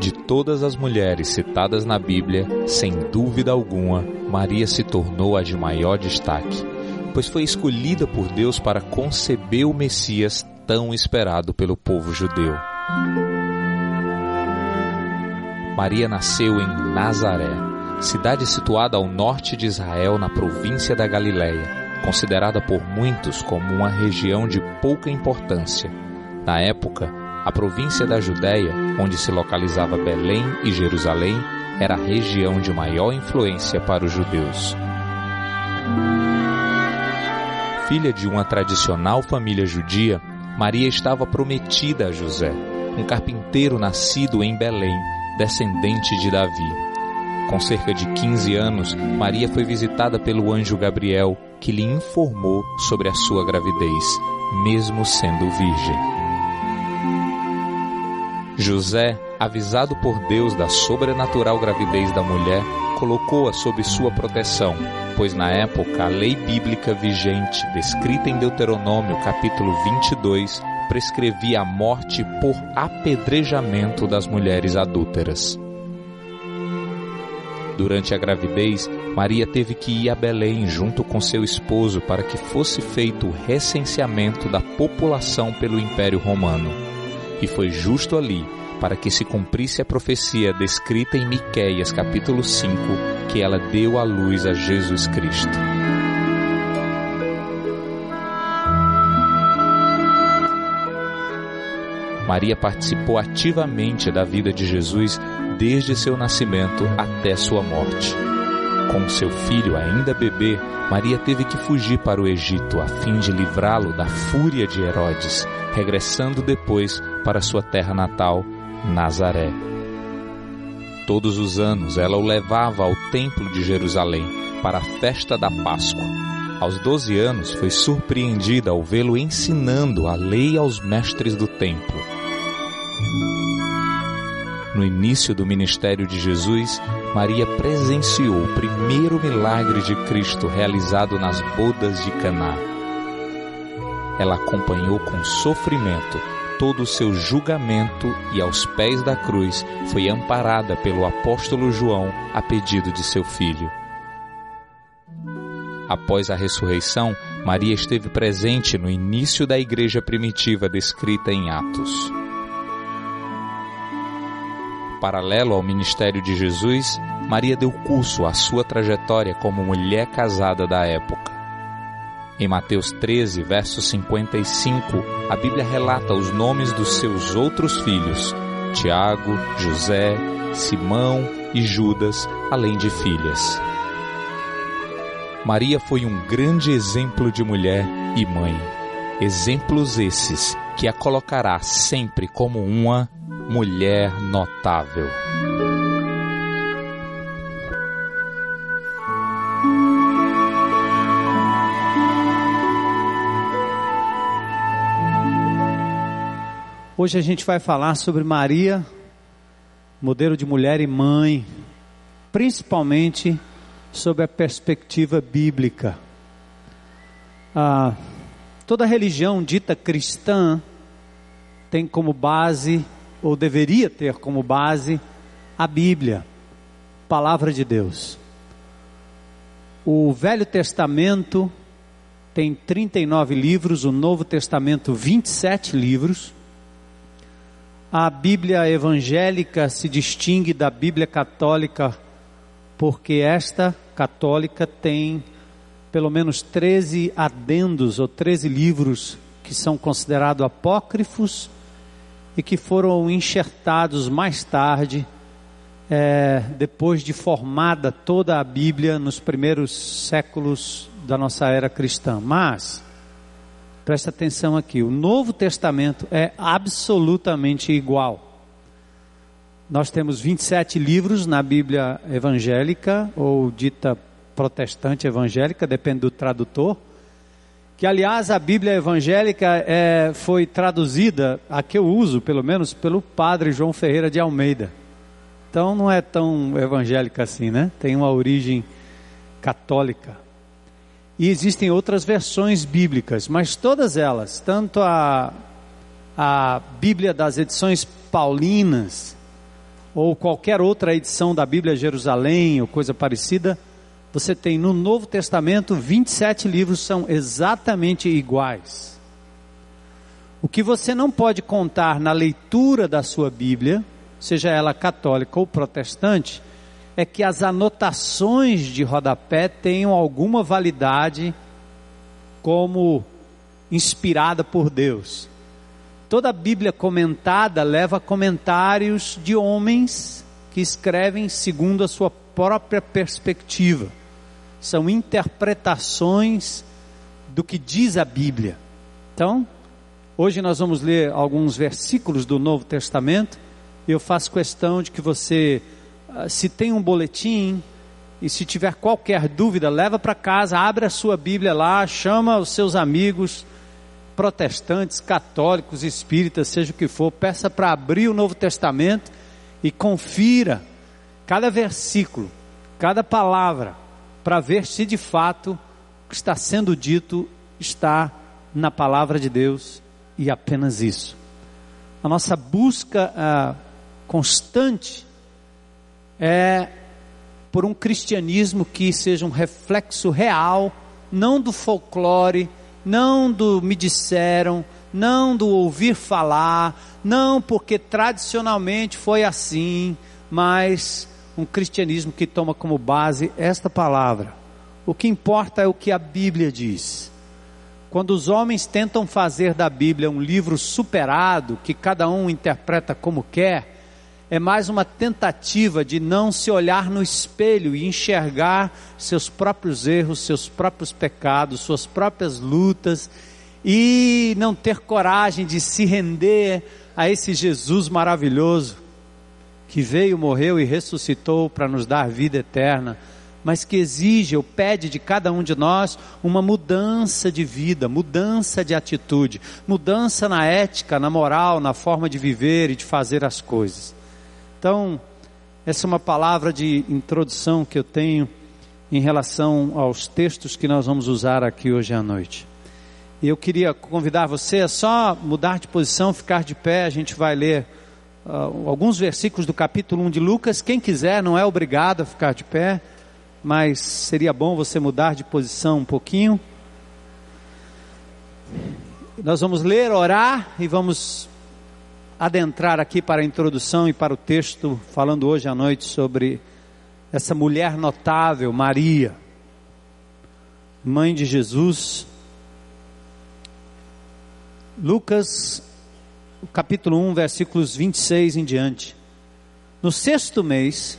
De todas as mulheres citadas na Bíblia, sem dúvida alguma, Maria se tornou a de maior destaque, pois foi escolhida por Deus para conceber o Messias tão esperado pelo povo judeu. Maria nasceu em Nazaré, cidade situada ao norte de Israel, na província da Galiléia, considerada por muitos como uma região de pouca importância. Na época, a província da Judéia, onde se localizava Belém e Jerusalém, era a região de maior influência para os judeus. Filha de uma tradicional família judia, Maria estava prometida a José, um carpinteiro nascido em Belém, descendente de Davi. Com cerca de 15 anos, Maria foi visitada pelo anjo Gabriel, que lhe informou sobre a sua gravidez, mesmo sendo virgem. José, avisado por Deus da sobrenatural gravidez da mulher, colocou-a sob sua proteção, pois na época a lei bíblica vigente, descrita em Deuteronômio capítulo 22, prescrevia a morte por apedrejamento das mulheres adúlteras. Durante a gravidez, Maria teve que ir a Belém junto com seu esposo para que fosse feito o recenseamento da população pelo Império Romano. E foi justo ali, para que se cumprisse a profecia descrita em Miqueias capítulo 5, que ela deu à luz a Jesus Cristo. Maria participou ativamente da vida de Jesus desde seu nascimento até sua morte. Com seu filho ainda bebê, Maria teve que fugir para o Egito a fim de livrá-lo da fúria de Herodes, regressando depois para sua terra natal, Nazaré. Todos os anos ela o levava ao templo de Jerusalém para a festa da Páscoa. Aos 12 anos foi surpreendida ao vê-lo ensinando a lei aos mestres do templo. No início do ministério de Jesus, Maria presenciou o primeiro milagre de Cristo realizado nas bodas de Caná. Ela acompanhou com sofrimento todo o seu julgamento e aos pés da cruz foi amparada pelo apóstolo João a pedido de seu filho. Após a ressurreição, Maria esteve presente no início da igreja primitiva descrita em Atos. Paralelo ao ministério de Jesus, Maria deu curso à sua trajetória como mulher casada da época. Em Mateus 13, verso 55, a Bíblia relata os nomes dos seus outros filhos, Tiago, José, Simão e Judas, além de filhas. Maria foi um grande exemplo de mulher e mãe. Exemplos esses que a colocará sempre como uma mulher notável. Hoje a gente vai falar sobre Maria, modelo de mulher e mãe, principalmente sob a perspectiva bíblica. Ah, toda religião dita cristã tem como base, ou deveria ter como base, a Bíblia, Palavra de Deus. O Velho Testamento tem 39 livros, o Novo Testamento 27 livros. A Bíblia evangélica se distingue da Bíblia católica porque esta católica tem pelo menos 13 adendos ou 13 livros que são considerados apócrifos e que foram enxertados mais tarde, é, depois de formada toda a Bíblia nos primeiros séculos da nossa era cristã. Mas Presta atenção aqui, o Novo Testamento é absolutamente igual. Nós temos 27 livros na Bíblia evangélica, ou dita protestante evangélica, depende do tradutor. Que, aliás, a Bíblia evangélica é, foi traduzida, a que eu uso, pelo menos, pelo padre João Ferreira de Almeida. Então, não é tão evangélica assim, né? Tem uma origem católica. E existem outras versões bíblicas, mas todas elas, tanto a a Bíblia das edições paulinas, ou qualquer outra edição da Bíblia Jerusalém, ou coisa parecida, você tem no Novo Testamento 27 livros são exatamente iguais. O que você não pode contar na leitura da sua Bíblia, seja ela católica ou protestante, é que as anotações de rodapé tenham alguma validade como inspirada por Deus. Toda a Bíblia comentada leva comentários de homens que escrevem segundo a sua própria perspectiva são interpretações do que diz a Bíblia. Então, hoje nós vamos ler alguns versículos do Novo Testamento e eu faço questão de que você, ah, se tem um boletim e se tiver qualquer dúvida, leva para casa, abre a sua Bíblia lá, chama os seus amigos protestantes, católicos, espíritas, seja o que for, peça para abrir o Novo Testamento e confira cada versículo, cada palavra para ver se de fato o que está sendo dito está na palavra de Deus e apenas isso. A nossa busca ah, constante é por um cristianismo que seja um reflexo real, não do folclore, não do me disseram, não do ouvir falar, não porque tradicionalmente foi assim, mas um cristianismo que toma como base esta palavra. O que importa é o que a Bíblia diz. Quando os homens tentam fazer da Bíblia um livro superado, que cada um interpreta como quer, é mais uma tentativa de não se olhar no espelho e enxergar seus próprios erros, seus próprios pecados, suas próprias lutas e não ter coragem de se render a esse Jesus maravilhoso que veio, morreu e ressuscitou para nos dar vida eterna, mas que exige ou pede de cada um de nós uma mudança de vida, mudança de atitude, mudança na ética, na moral, na forma de viver e de fazer as coisas. Então, essa é uma palavra de introdução que eu tenho em relação aos textos que nós vamos usar aqui hoje à noite. Eu queria convidar você a só mudar de posição, ficar de pé, a gente vai ler uh, alguns versículos do capítulo 1 de Lucas. Quem quiser, não é obrigado a ficar de pé, mas seria bom você mudar de posição um pouquinho. Nós vamos ler, orar e vamos adentrar aqui para a introdução e para o texto, falando hoje à noite sobre essa mulher notável, Maria, mãe de Jesus. Lucas capítulo 1, versículos 26 em diante. No sexto mês,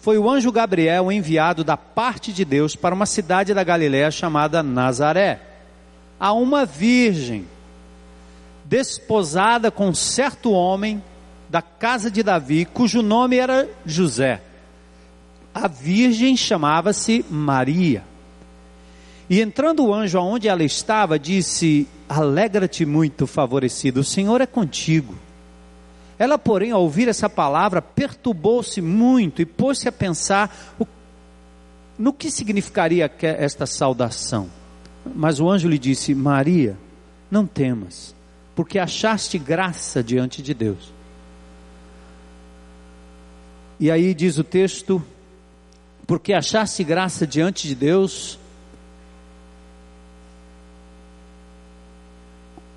foi o anjo Gabriel enviado da parte de Deus para uma cidade da Galiléia chamada Nazaré, a uma virgem, desposada com certo homem da casa de Davi, cujo nome era José. A virgem chamava-se Maria. E entrando o anjo aonde ela estava, disse: Alegra-te muito, favorecido, o Senhor é contigo. Ela, porém, ao ouvir essa palavra, perturbou-se muito e pôs-se a pensar o, no que significaria esta saudação. Mas o anjo lhe disse: Maria, não temas, porque achaste graça diante de Deus. E aí diz o texto: porque achaste graça diante de Deus,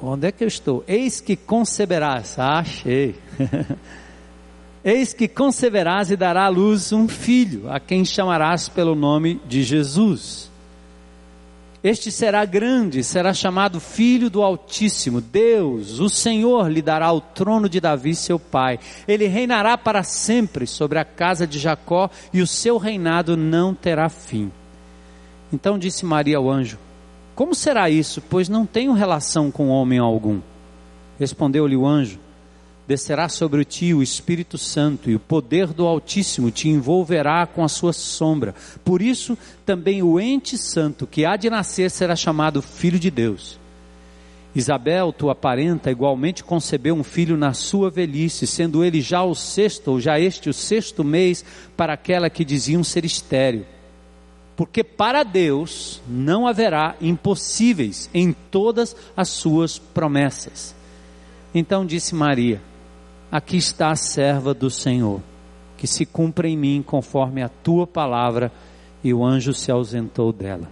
Onde é que eu estou? Eis que conceberás. Achei. Eis que conceberás e dará à luz um filho, a quem chamarás pelo nome de Jesus. Este será grande, será chamado Filho do Altíssimo. Deus, o Senhor, lhe dará o trono de Davi, seu pai. Ele reinará para sempre sobre a casa de Jacó e o seu reinado não terá fim. Então disse Maria ao anjo: como será isso? Pois não tenho relação com homem algum. Respondeu-lhe o anjo: Descerá sobre ti o Espírito Santo, e o poder do Altíssimo te envolverá com a sua sombra. Por isso, também o ente santo que há de nascer será chamado Filho de Deus. Isabel, tua parenta, igualmente concebeu um filho na sua velhice, sendo ele já o sexto, ou já este o sexto mês, para aquela que diziam ser estéril porque para Deus não haverá impossíveis em todas as suas promessas. Então disse Maria: Aqui está a serva do Senhor, que se cumpra em mim conforme a tua palavra. E o anjo se ausentou dela.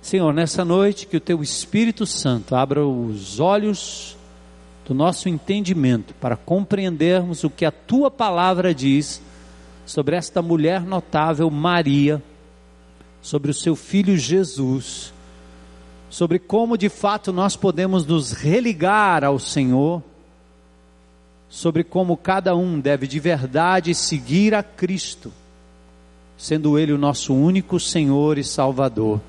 Senhor, nessa noite que o teu Espírito Santo abra os olhos do nosso entendimento para compreendermos o que a tua palavra diz sobre esta mulher notável Maria, sobre o seu filho Jesus, sobre como de fato nós podemos nos religar ao Senhor, sobre como cada um deve de verdade seguir a Cristo, sendo Ele o nosso único Senhor e Salvador,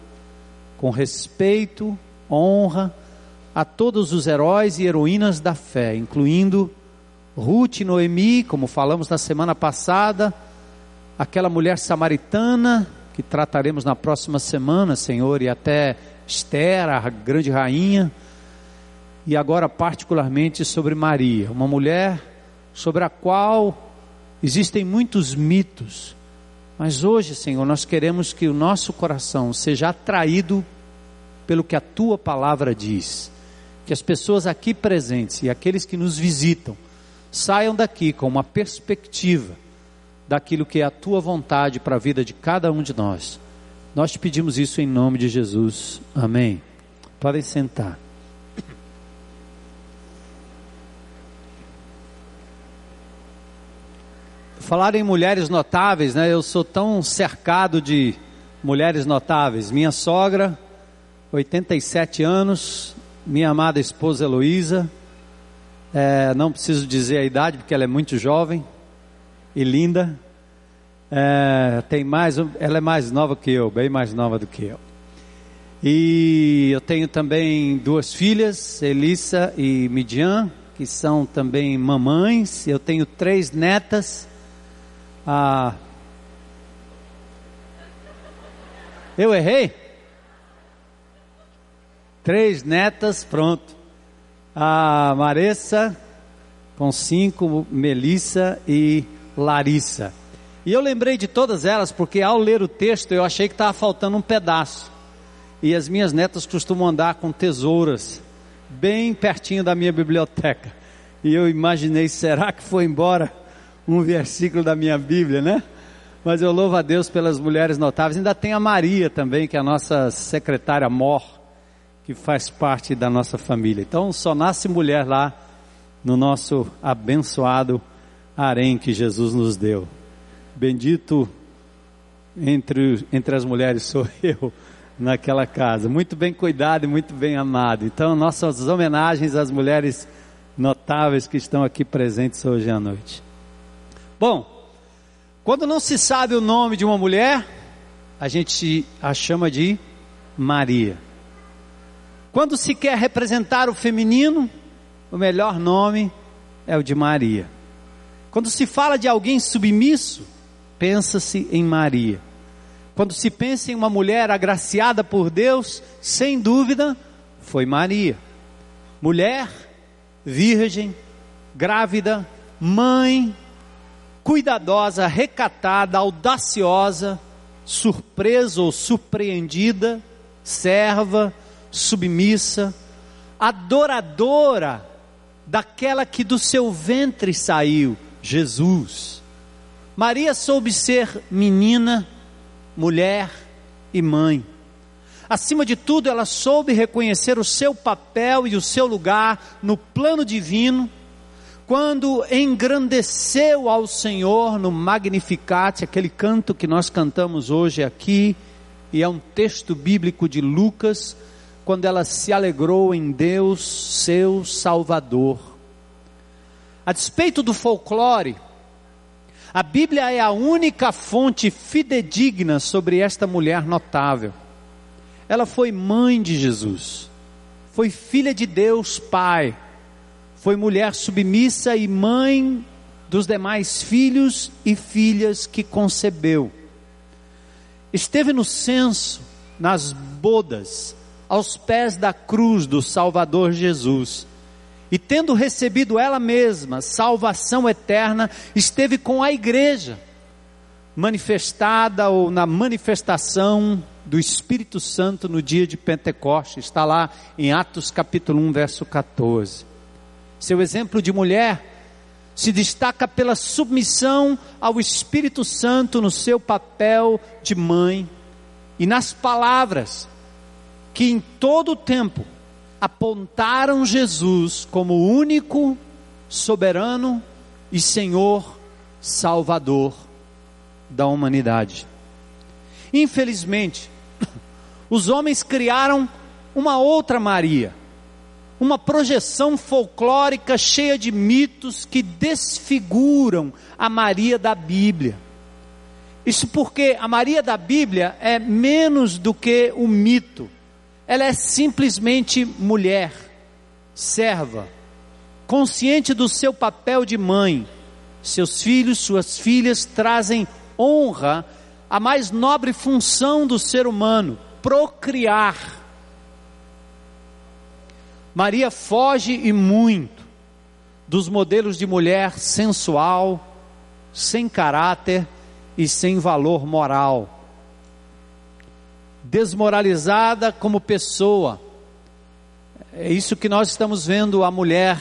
com respeito, honra a todos os heróis e heroínas da fé, incluindo Ruth e Noemi, como falamos na semana passada, aquela mulher samaritana que trataremos na próxima semana, Senhor, e até Esther, a grande rainha, e agora particularmente sobre Maria, uma mulher sobre a qual existem muitos mitos, mas hoje, Senhor, nós queremos que o nosso coração seja atraído pelo que a tua palavra diz. Que as pessoas aqui presentes e aqueles que nos visitam saiam daqui com uma perspectiva daquilo que é a tua vontade para a vida de cada um de nós. Nós te pedimos isso em nome de Jesus. Amém. Podem sentar. Falar em mulheres notáveis, né? Eu sou tão cercado de mulheres notáveis. Minha sogra, 87 anos, minha amada esposa Heloísa, é, não preciso dizer a idade porque ela é muito jovem e linda. É, tem mais, ela é mais nova que eu, bem mais nova do que eu. E eu tenho também duas filhas, Elissa e Midian, que são também mamães. Eu tenho três netas. Ah, eu errei? Três netas, pronto. A Maressa, com cinco, Melissa e Larissa. E eu lembrei de todas elas porque ao ler o texto eu achei que estava faltando um pedaço. E as minhas netas costumam andar com tesouras bem pertinho da minha biblioteca. E eu imaginei, será que foi embora um versículo da minha Bíblia, né? Mas eu louvo a Deus pelas mulheres notáveis. Ainda tem a Maria também, que é a nossa secretária mor, que faz parte da nossa família. Então só nasce mulher lá no nosso abençoado harém que Jesus nos deu. Bendito entre, entre as mulheres sou eu naquela casa. Muito bem cuidado e muito bem amado. Então, nossas homenagens às mulheres notáveis que estão aqui presentes hoje à noite. Bom, quando não se sabe o nome de uma mulher, a gente a chama de Maria. Quando se quer representar o feminino, o melhor nome é o de Maria. Quando se fala de alguém submisso, pensa-se em Maria. Quando se pensa em uma mulher agraciada por Deus, sem dúvida, foi Maria. Mulher, virgem, grávida, mãe, cuidadosa, recatada, audaciosa, surpresa ou surpreendida, serva, submissa, adoradora daquela que do seu ventre saiu, Jesus. Maria soube ser menina, mulher e mãe. Acima de tudo, ela soube reconhecer o seu papel e o seu lugar no plano divino, quando engrandeceu ao Senhor no Magnificat, aquele canto que nós cantamos hoje aqui, e é um texto bíblico de Lucas, quando ela se alegrou em Deus, seu Salvador. A despeito do folclore, a Bíblia é a única fonte fidedigna sobre esta mulher notável. Ela foi mãe de Jesus, foi filha de Deus Pai, foi mulher submissa e mãe dos demais filhos e filhas que concebeu. Esteve no censo, nas bodas, aos pés da cruz do Salvador Jesus e tendo recebido ela mesma salvação eterna, esteve com a igreja, manifestada ou na manifestação do Espírito Santo no dia de Pentecostes, está lá em Atos capítulo 1, verso 14. Seu exemplo de mulher se destaca pela submissão ao Espírito Santo no seu papel de mãe e nas palavras que em todo o tempo apontaram Jesus como único, soberano e Senhor Salvador da humanidade. Infelizmente, os homens criaram uma outra Maria, uma projeção folclórica cheia de mitos que desfiguram a Maria da Bíblia. Isso porque a Maria da Bíblia é menos do que o mito, ela é simplesmente mulher, serva, consciente do seu papel de mãe. Seus filhos, suas filhas trazem honra à mais nobre função do ser humano, procriar. Maria foge e muito dos modelos de mulher sensual, sem caráter e sem valor moral. Desmoralizada como pessoa. É isso que nós estamos vendo a mulher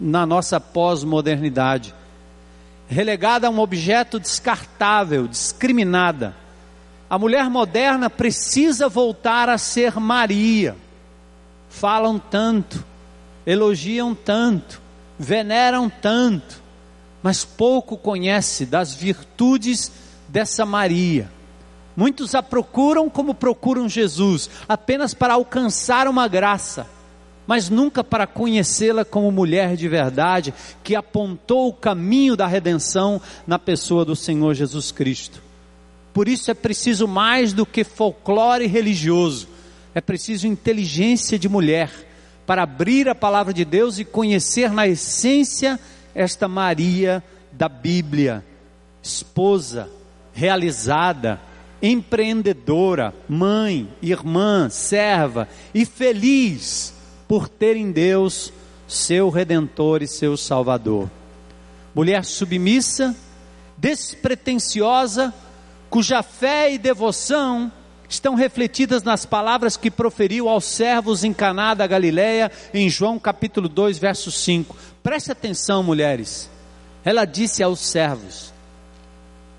na nossa pós-modernidade. Relegada a um objeto descartável, discriminada. A mulher moderna precisa voltar a ser Maria. Falam tanto, elogiam tanto, veneram tanto, mas pouco conhece das virtudes dessa Maria. Muitos a procuram como procuram Jesus, apenas para alcançar uma graça mas nunca para conhecê-la como mulher de verdade, que apontou o caminho da redenção na pessoa do Senhor Jesus Cristo. Por isso é preciso mais do que folclore religioso, é preciso inteligência de mulher para abrir a palavra de Deus e conhecer na essência esta Maria da Bíblia, esposa, realizada, empreendedora, mãe, irmã, serva e feliz por ter em Deus seu redentor e seu salvador. Mulher submissa, despretensiosa, cuja fé e devoção estão refletidas nas palavras que proferiu aos servos em Caná da Galileia, em João capítulo 2, verso 5. Preste atenção, mulheres. Ela disse aos servos,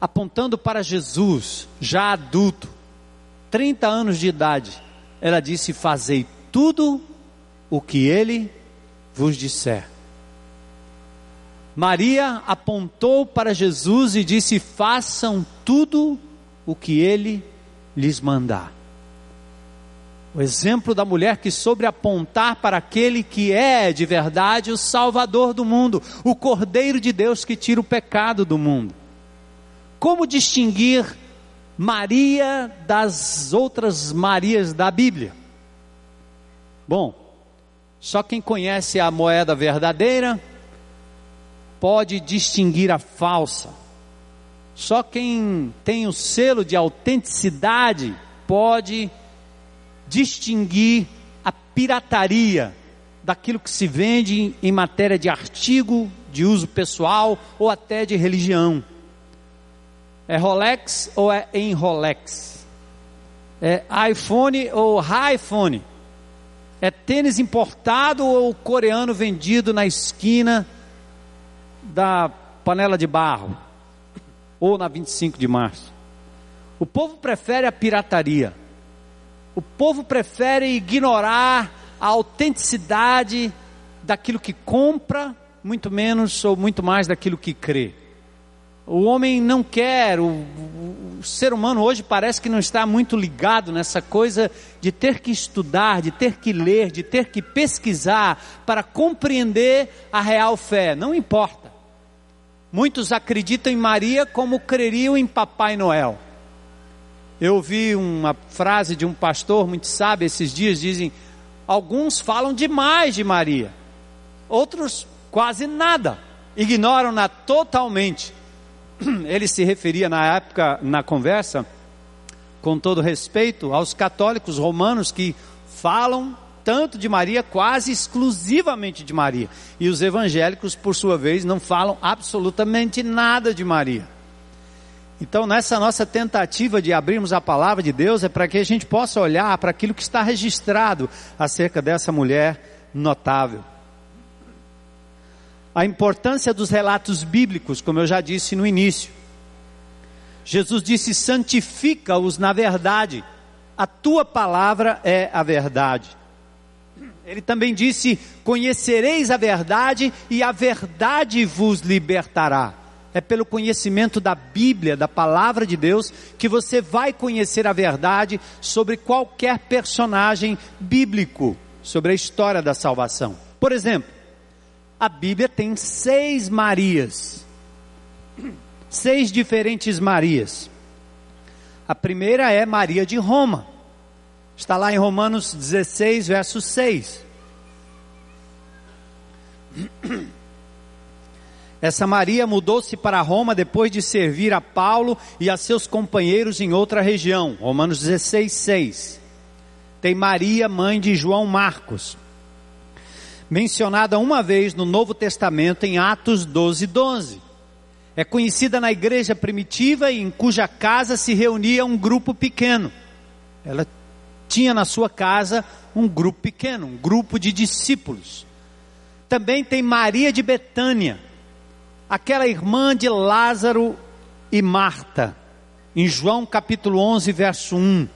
apontando para Jesus, já adulto, 30 anos de idade, ela disse: Fazei tudo o que ele vos disser. Maria apontou para Jesus e disse: Façam tudo o que ele lhes mandar. O exemplo da mulher que soube apontar para aquele que é de verdade o Salvador do mundo, o Cordeiro de Deus que tira o pecado do mundo. Como distinguir Maria das outras Marias da Bíblia? Bom, só quem conhece a moeda verdadeira pode distinguir a falsa. Só quem tem o selo de autenticidade pode distinguir a pirataria daquilo que se vende em matéria de artigo de uso pessoal ou até de religião. É Rolex ou é em Rolex? É iPhone ou iPhone? É tênis importado ou coreano vendido na esquina da panela de barro? Ou na 25 de março? O povo prefere a pirataria. O povo prefere ignorar a autenticidade daquilo que compra, muito menos ou muito mais daquilo que crê. O homem não quer, o, o, o, ser humano hoje parece que não está muito ligado nessa coisa de ter que estudar, de ter que ler, de ter que pesquisar para compreender a real fé. Não importa. Muitos acreditam em Maria como creriam em Papai Noel. Eu ouvi uma frase de um pastor muito sábio esses dias, dizem, alguns falam demais de Maria, outros quase nada, ignoram-na totalmente ele se referia na época, na conversa, com todo respeito, aos católicos romanos que falam tanto de Maria, quase exclusivamente de Maria. E os evangélicos, por sua vez, não falam absolutamente nada de Maria. Então, nessa nossa tentativa de abrirmos a palavra de Deus, é para que a gente possa olhar para aquilo que está registrado acerca dessa mulher notável. A importância dos relatos bíblicos, como eu já disse no início. Jesus disse: santifica-os na verdade, a tua palavra é a verdade. Ele também disse: conhecereis a verdade e a verdade vos libertará. É pelo conhecimento da Bíblia, da palavra de Deus, que você vai conhecer a verdade sobre qualquer personagem bíblico, sobre a história da salvação. Por exemplo, a Bíblia tem seis Marias, seis diferentes Marias. A primeira é Maria de Roma, está lá em Romanos 16, verso 6. Essa Maria mudou-se para Roma depois de servir a Paulo e a seus companheiros em outra região. Romanos 16, 6. Tem Maria, mãe de João Marcos, mencionada uma vez no Novo Testamento em Atos 12, 12. É conhecida na igreja primitiva e em cuja casa se reunia um grupo pequeno. Ela tinha na sua casa um grupo pequeno, um grupo de discípulos. Também tem Maria de Betânia, aquela irmã de Lázaro e Marta, em João capítulo 11, verso 1.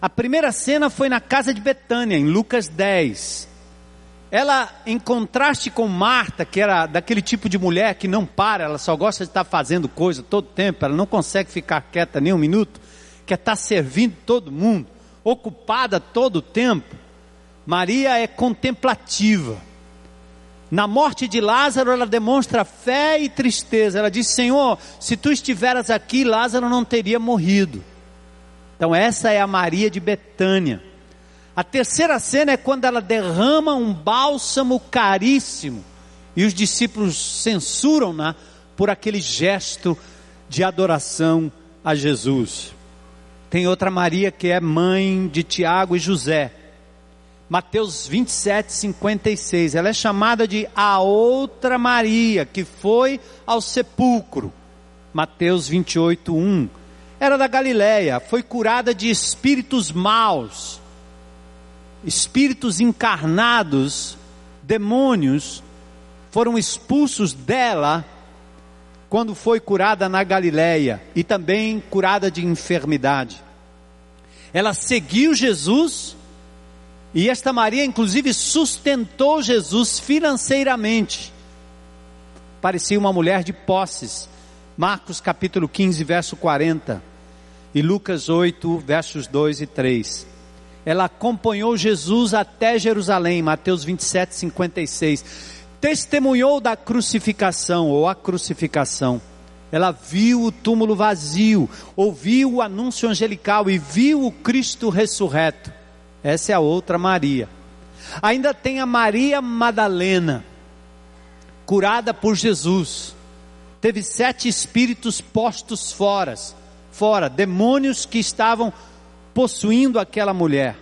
A primeira cena foi na casa de Betânia, em Lucas 10. Ela, em contraste com Marta, que era daquele tipo de mulher que não para, ela só gosta de estar fazendo coisa todo tempo, ela não consegue ficar quieta nem um minuto, quer estar servindo todo mundo, ocupada todo o tempo. Maria é contemplativa. Na morte de Lázaro, ela demonstra fé e tristeza. Ela diz: Senhor, se tu estiveras aqui, Lázaro não teria morrido. Então, essa é a Maria de Betânia. A terceira cena é quando ela derrama um bálsamo caríssimo e os discípulos censuram-na por aquele gesto de adoração a Jesus. Tem outra Maria que é mãe de Tiago e José. Mateus 27, 56. Ela é chamada de a outra Maria que foi ao sepulcro. Mateus 28, 1. Era da Galileia, foi curada de espíritos maus espíritos encarnados, demônios, foram expulsos dela quando foi curada na Galileia e também curada de enfermidade. Ela seguiu Jesus e esta Maria, inclusive, sustentou Jesus financeiramente. Parecia uma mulher de posses. Marcos capítulo 15, verso 40. E Lucas 8, versos 2 e 3 ela acompanhou Jesus até Jerusalém, Mateus 27, 56. Testemunhou da crucificação ou a crucificação. Ela viu o túmulo vazio, ouviu o anúncio angelical e viu o Cristo ressurreto. Essa é a outra Maria. Ainda tem a Maria Madalena, curada por Jesus. Teve sete espíritos postos fora, fora, demônios que estavam possuindo aquela mulher.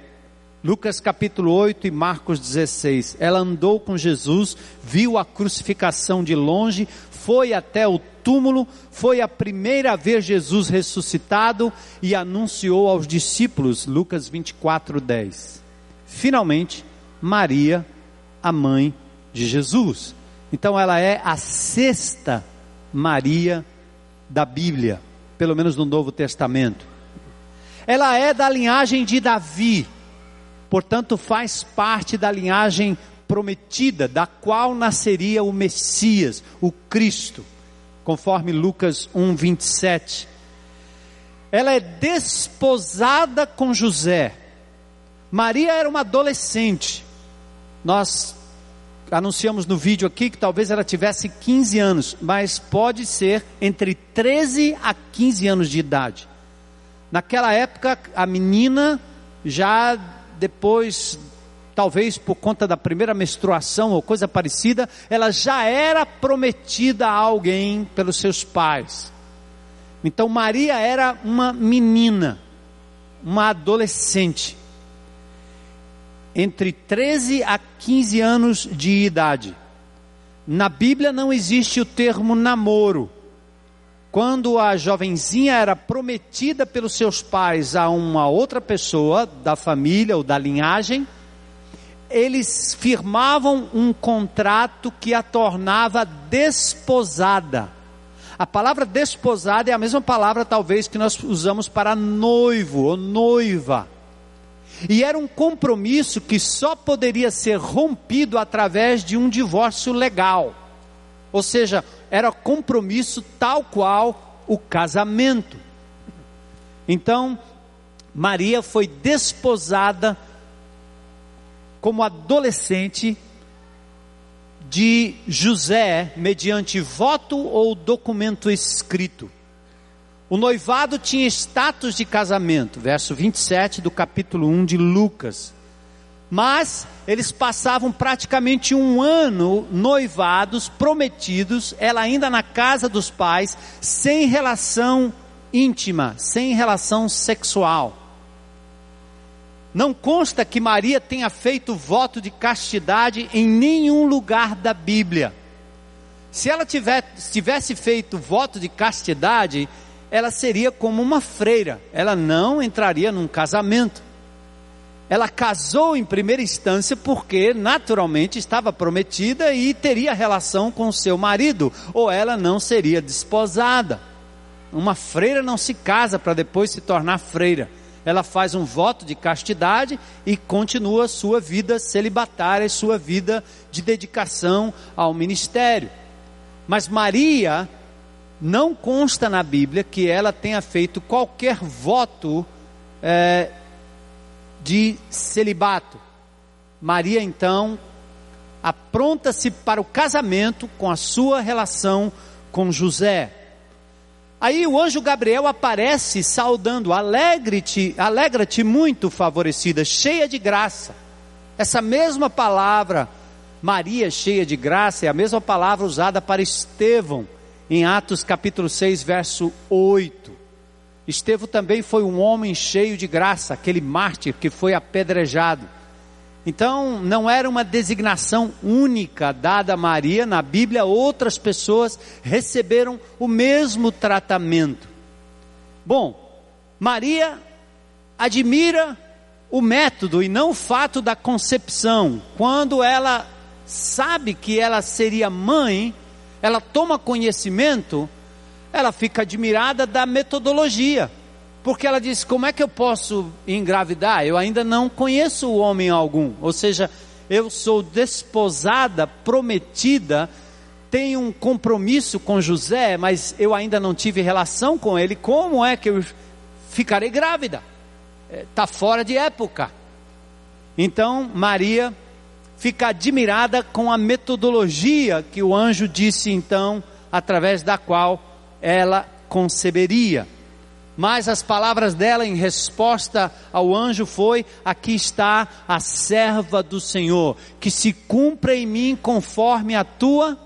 Lucas capítulo 8 e Marcos 16. Ela andou com Jesus, viu a crucificação de longe, foi até o túmulo, foi a primeira a ver Jesus ressuscitado e anunciou aos discípulos. Lucas 24, 10. Finalmente, Maria, a mãe de Jesus. Então ela é a sexta Maria da Bíblia, pelo menos no Novo Testamento. Ela é da linhagem de Davi, portanto, faz parte da linhagem prometida, da qual nasceria o Messias, o Cristo, conforme Lucas 1, 27. Ela é desposada com José. Maria era uma adolescente. Nós anunciamos no vídeo aqui que talvez ela tivesse 15 anos, mas pode ser entre 13 a 15 anos de idade. Naquela época, a menina já depois, talvez por conta da primeira menstruação ou coisa parecida, ela já era prometida a alguém pelos seus pais. Então Maria era uma menina, uma adolescente, entre 13 a 15 anos de idade. Na Bíblia não existe o termo namoro quando a jovenzinha era prometida pelos seus pais a uma outra pessoa da família ou da linhagem, eles firmavam um contrato que a tornava desposada. A palavra desposada é a mesma palavra, talvez, que nós usamos para noivo ou noiva. E era um compromisso que só poderia ser rompido através de um divórcio legal. Ou seja, era compromisso tal qual o casamento. Então, Maria foi desposada como adolescente de José mediante voto ou documento escrito. O noivado tinha status de casamento, verso 27 do capítulo 1 de Lucas. Mas eles passavam praticamente um ano noivados, prometidos, ela ainda na casa dos pais, sem relação íntima, sem relação sexual. Não consta que Maria tenha feito voto de castidade em nenhum lugar da Bíblia. Se ela tivesse feito voto de castidade, ela seria como uma freira, ela não entraria num casamento. Ela casou em primeira instância porque naturalmente estava prometida e teria relação com seu marido, ou ela não seria desposada. Uma freira não se casa para depois se tornar freira. Ela faz um voto de castidade e continua sua vida celibatária, sua vida de dedicação ao ministério. Mas Maria não consta na Bíblia que ela tenha feito qualquer voto é, de celibato. Maria então apronta-se para o casamento com a sua relação com José. Aí o anjo Gabriel aparece saudando, alegre-te, alegra-te muito favorecida, cheia de graça. Essa mesma palavra, Maria cheia de graça, é a mesma palavra usada para Estevão em Atos capítulo 6, verso 8. Estevão também foi um homem cheio de graça, aquele mártir que foi apedrejado. Então, não era uma designação única dada a Maria, na Bíblia outras pessoas receberam o mesmo tratamento. Bom, Maria admira o método e não o fato da concepção. Quando ela sabe que ela seria mãe, ela toma conhecimento, ela fica admirada da metodologia. Porque ela diz: como é que eu posso engravidar? Eu ainda não conheço homem algum. Ou seja, eu sou desposada, prometida, tenho um compromisso com José, mas eu ainda não tive relação com ele. Como é que eu ficarei grávida? Está é, fora de época. Então, Maria fica admirada com a metodologia que o anjo disse então, através da qual ela conceberia. Mas as palavras dela em resposta ao anjo foi: Aqui está a serva do Senhor, que se cumpra em mim conforme a tua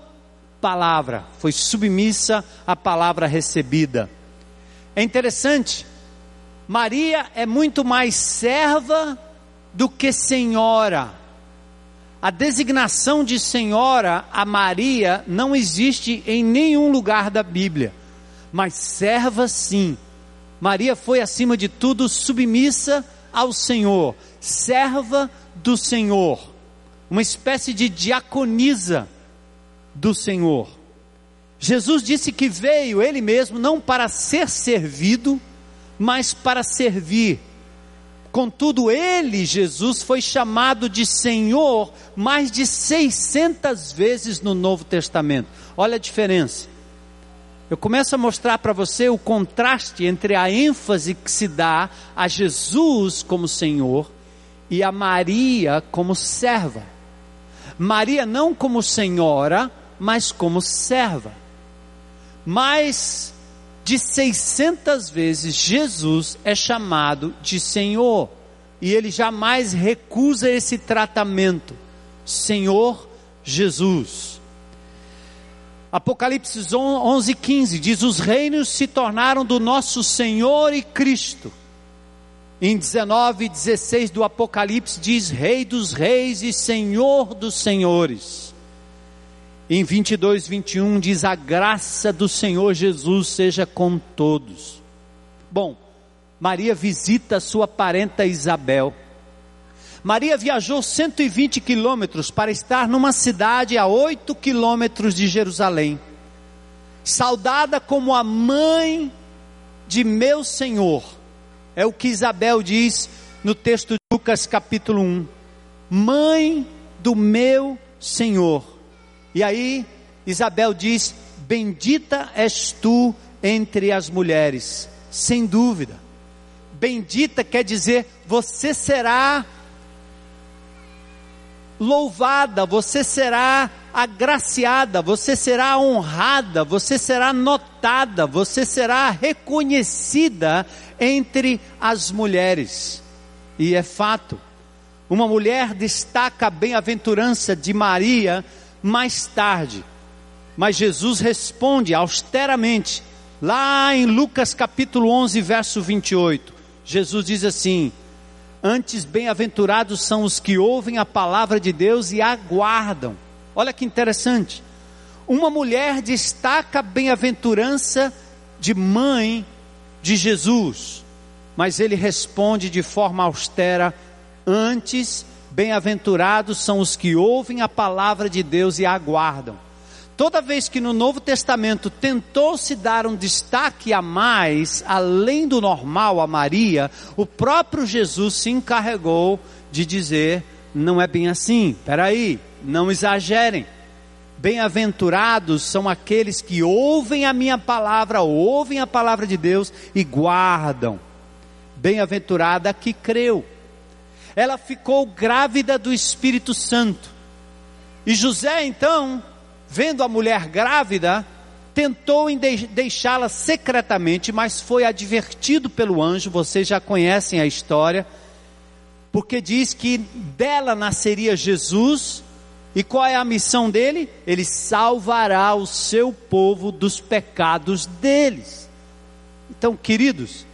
palavra. Foi submissa à palavra recebida. É interessante, Maria é muito mais serva do que senhora a designação de senhora a Maria não existe em nenhum lugar da Bíblia, mas serva sim. Maria foi, acima de tudo, submissa ao Senhor, serva do Senhor, uma espécie de diaconisa do Senhor. Jesus disse que veio ele mesmo não para ser servido, mas para servir Contudo, ele, Jesus, foi chamado de Senhor mais de 600 vezes no Novo Testamento. Olha a diferença. Eu começo a mostrar para você o contraste entre a ênfase que se dá a Jesus como Senhor e a Maria como serva. Maria não como senhora, mas como serva. Mas de 600 vezes Jesus é chamado de Senhor, e ele jamais recusa esse tratamento. Senhor Jesus. Apocalipse 11:15 diz: Os reinos se tornaram do nosso Senhor e Cristo. Em 19 e 16 do Apocalipse diz: Rei dos reis e Senhor dos senhores. Em 22, 21 diz: A graça do Senhor Jesus seja com todos. Bom, Maria visita sua parenta Isabel. Maria viajou 120 quilômetros para estar numa cidade a 8 quilômetros de Jerusalém, saudada como a mãe de meu Senhor. É o que Isabel diz no texto de Lucas capítulo 1. Mãe do meu Senhor. E aí Isabel diz: Bendita és tu entre as mulheres, sem dúvida. Bendita quer dizer, você será louvada, você será agraciada, você será honrada, você será notada, você será reconhecida entre as mulheres. E é fato, uma mulher destaca a bem-aventurança de Maria mais tarde, mas Jesus responde austeramente, lá em Lucas capítulo 11, verso 28. Jesus diz assim: Antes, bem-aventurados são os que ouvem a palavra de Deus e aguardam. Olha que interessante. Uma mulher destaca a bem-aventurança de mãe de Jesus, mas ele responde de forma austera: Antes, bem-aventurados são os que ouvem a palavra de Deus e aguardam. Toda vez que no Novo Testamento tentou-se dar um destaque a mais, além do normal a Maria, o próprio Jesus se encarregou de dizer: não é bem assim, peraí, não exagerem. Bem-aventurados são aqueles que ouvem a minha palavra, ouvem a palavra de Deus e guardam. Bem-aventurada que creu. Ela ficou grávida do Espírito Santo. E José, então, vendo a mulher grávida, tentou deixá-la secretamente, mas foi advertido pelo anjo, vocês já conhecem a história, porque diz que dela nasceria Jesus, e qual é a missão dele? Ele salvará o seu povo dos pecados deles. Então, queridos,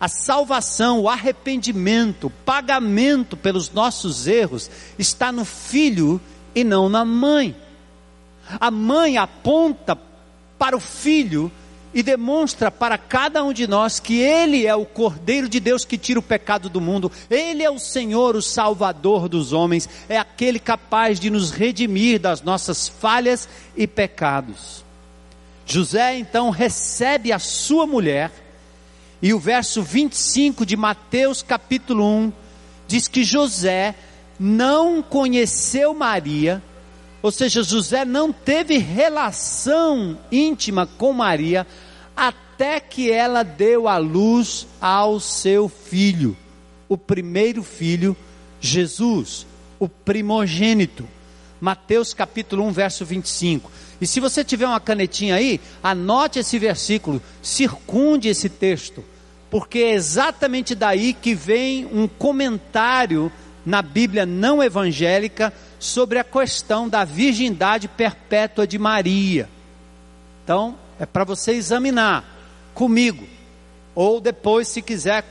a salvação, o arrependimento, o pagamento pelos nossos erros está no filho e não na mãe. A mãe aponta para o filho e demonstra para cada um de nós que Ele é o Cordeiro de Deus que tira o pecado do mundo, Ele é o Senhor, o Salvador dos homens, é aquele capaz de nos redimir das nossas falhas e pecados. José então recebe a sua mulher, e o verso 25 de Mateus capítulo 1 diz que José não conheceu Maria ou seja, José não teve relação íntima com Maria até que ela deu a luz ao seu filho, o primeiro filho, Jesus, o primogênito. Mateus capítulo 1, verso 25. E se você tiver uma canetinha aí, anote esse versículo, circunde esse texto, porque é exatamente daí que vem um comentário na Bíblia não evangélica sobre a questão da virgindade perpétua de Maria. Então, é para você examinar comigo, ou depois, se quiser,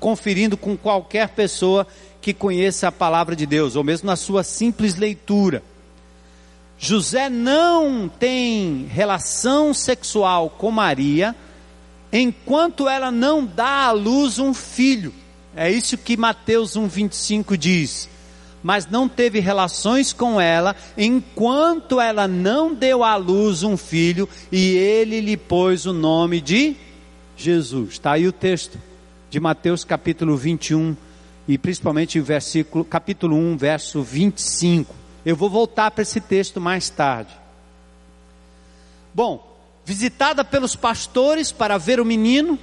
conferindo com qualquer pessoa que conheça a palavra de Deus, ou mesmo na sua simples leitura. José não tem relação sexual com Maria enquanto ela não dá à luz um filho. É isso que Mateus 1,25 diz mas não teve relações com ela, enquanto ela não deu à luz um filho, e ele lhe pôs o nome de Jesus. Está aí o texto de Mateus capítulo 21, e principalmente o versículo, capítulo 1, verso 25. Eu vou voltar para esse texto mais tarde. Bom, visitada pelos pastores para ver o menino,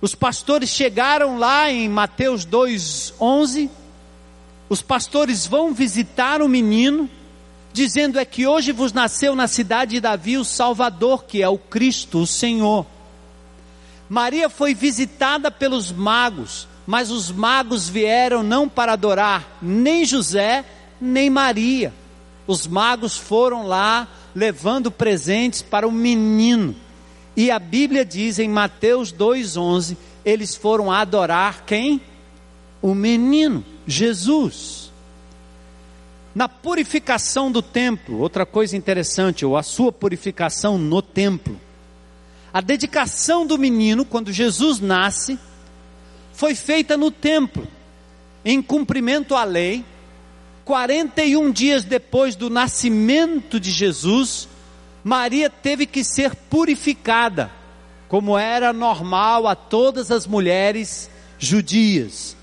os pastores chegaram lá em Mateus 2:11 os pastores vão visitar o menino, dizendo: É que hoje vos nasceu na cidade de Davi o Salvador, que é o Cristo, o Senhor. Maria foi visitada pelos magos, mas os magos vieram não para adorar nem José, nem Maria. Os magos foram lá levando presentes para o menino. E a Bíblia diz em Mateus 2,11: eles foram adorar quem? O menino. Jesus. Na purificação do templo, outra coisa interessante, ou a sua purificação no templo. A dedicação do menino, quando Jesus nasce, foi feita no templo. em cumprimento à lei, 41 dias depois do nascimento de Jesus, Maria teve que ser purificada, como era normal a todas as mulheres judias.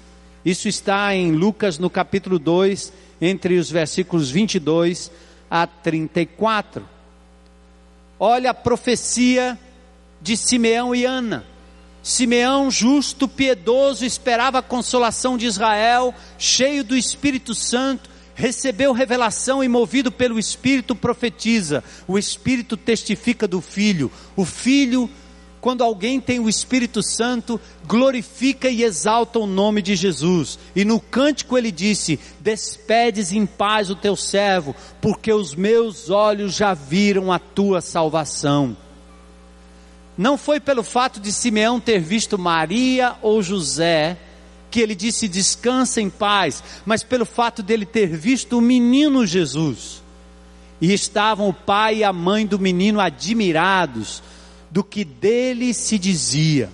Isso está em Lucas no capítulo 2, entre os versículos 22 a 34. Olha a profecia de Simeão e Ana. Simeão, justo, piedoso, esperava a consolação de Israel, cheio do Espírito Santo, recebeu revelação e movido pelo Espírito profetiza. O Espírito testifica do Filho. O Filho quando alguém tem o Espírito Santo, glorifica e exalta o nome de Jesus. E no cântico ele disse: Despedes em paz o teu servo, porque os meus olhos já viram a tua salvação. Não foi pelo fato de Simeão ter visto Maria ou José que ele disse descansa em paz, mas pelo fato dele ter visto o menino Jesus. E estavam o pai e a mãe do menino admirados do que dele se dizia.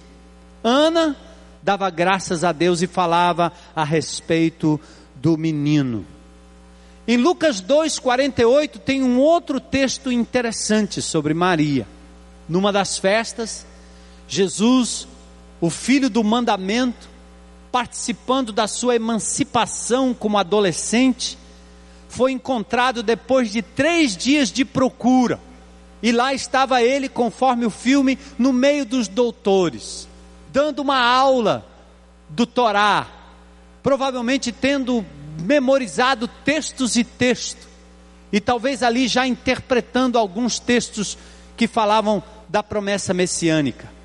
Ana dava graças a Deus e falava a respeito do menino. Em Lucas 2,48 tem um outro texto interessante sobre Maria. Numa das festas, Jesus, o filho do mandamento, participando da sua emancipação como adolescente, foi encontrado depois de três dias de procura e lá estava ele, conforme o filme, no meio dos doutores, dando uma aula do Torá, provavelmente tendo memorizado textos e texto, e talvez ali já interpretando alguns textos que falavam da promessa messiânica.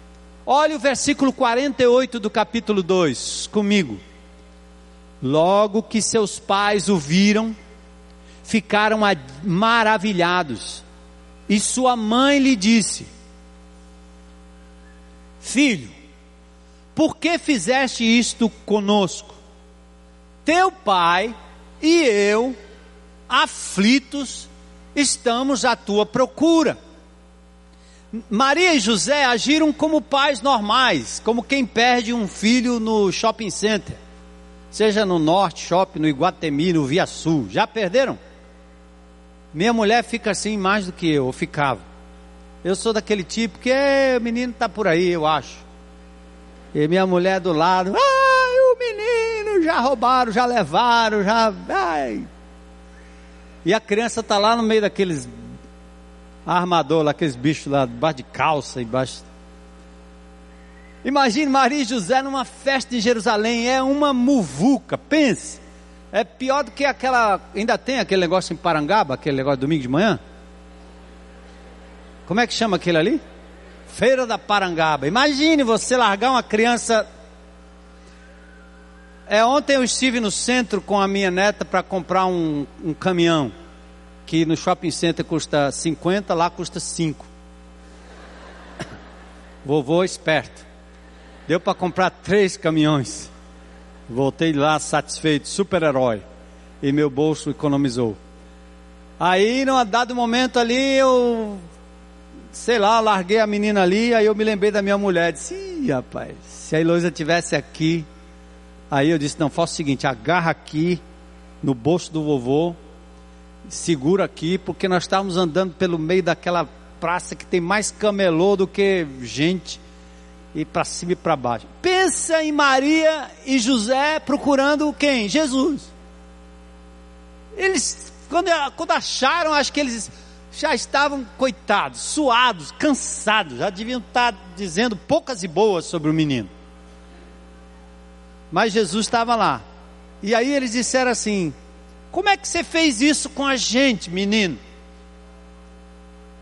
Olha o versículo 48 do capítulo 2 comigo. Logo que seus pais o viram, ficaram maravilhados e sua mãe lhe disse: Filho, por que fizeste isto conosco? Teu pai e eu, aflitos, estamos à tua procura. Maria e José agiram como pais normais, como quem perde um filho no shopping center, seja no Norte Shopping, no Iguatemi, no Via Sul. Já perderam? Minha mulher fica assim mais do que eu, ou ficava. Eu sou daquele tipo que é, o menino está por aí, eu acho. E minha mulher do lado, ai, o menino, já roubaram, já levaram, já. Ai. E a criança está lá no meio daqueles armador, lá, aqueles bichos lá, debaixo de calça, embaixo. Imagine Maria e José numa festa em Jerusalém, é uma muvuca, pense. É pior do que aquela. Ainda tem aquele negócio em Parangaba, aquele negócio domingo de manhã? Como é que chama aquele ali? Feira da Parangaba. Imagine você largar uma criança. É, ontem eu estive no centro com a minha neta para comprar um, um caminhão. Que no shopping center custa 50, lá custa 5. Vovô esperto. Deu para comprar três caminhões. Voltei lá satisfeito, super-herói. E meu bolso economizou. Aí, num dado momento ali, eu, sei lá, larguei a menina ali, aí eu me lembrei da minha mulher. Disse, Ih, rapaz, se a Heloísa tivesse aqui. Aí eu disse, não, faça o seguinte, agarra aqui no bolso do vovô, segura aqui, porque nós estávamos andando pelo meio daquela praça que tem mais camelô do que gente e para cima e para baixo. Pensa em Maria e José procurando quem? Jesus. Eles, quando, quando acharam, acho que eles já estavam coitados, suados, cansados, já deviam estar dizendo poucas e boas sobre o menino. Mas Jesus estava lá. E aí eles disseram assim: Como é que você fez isso com a gente, menino?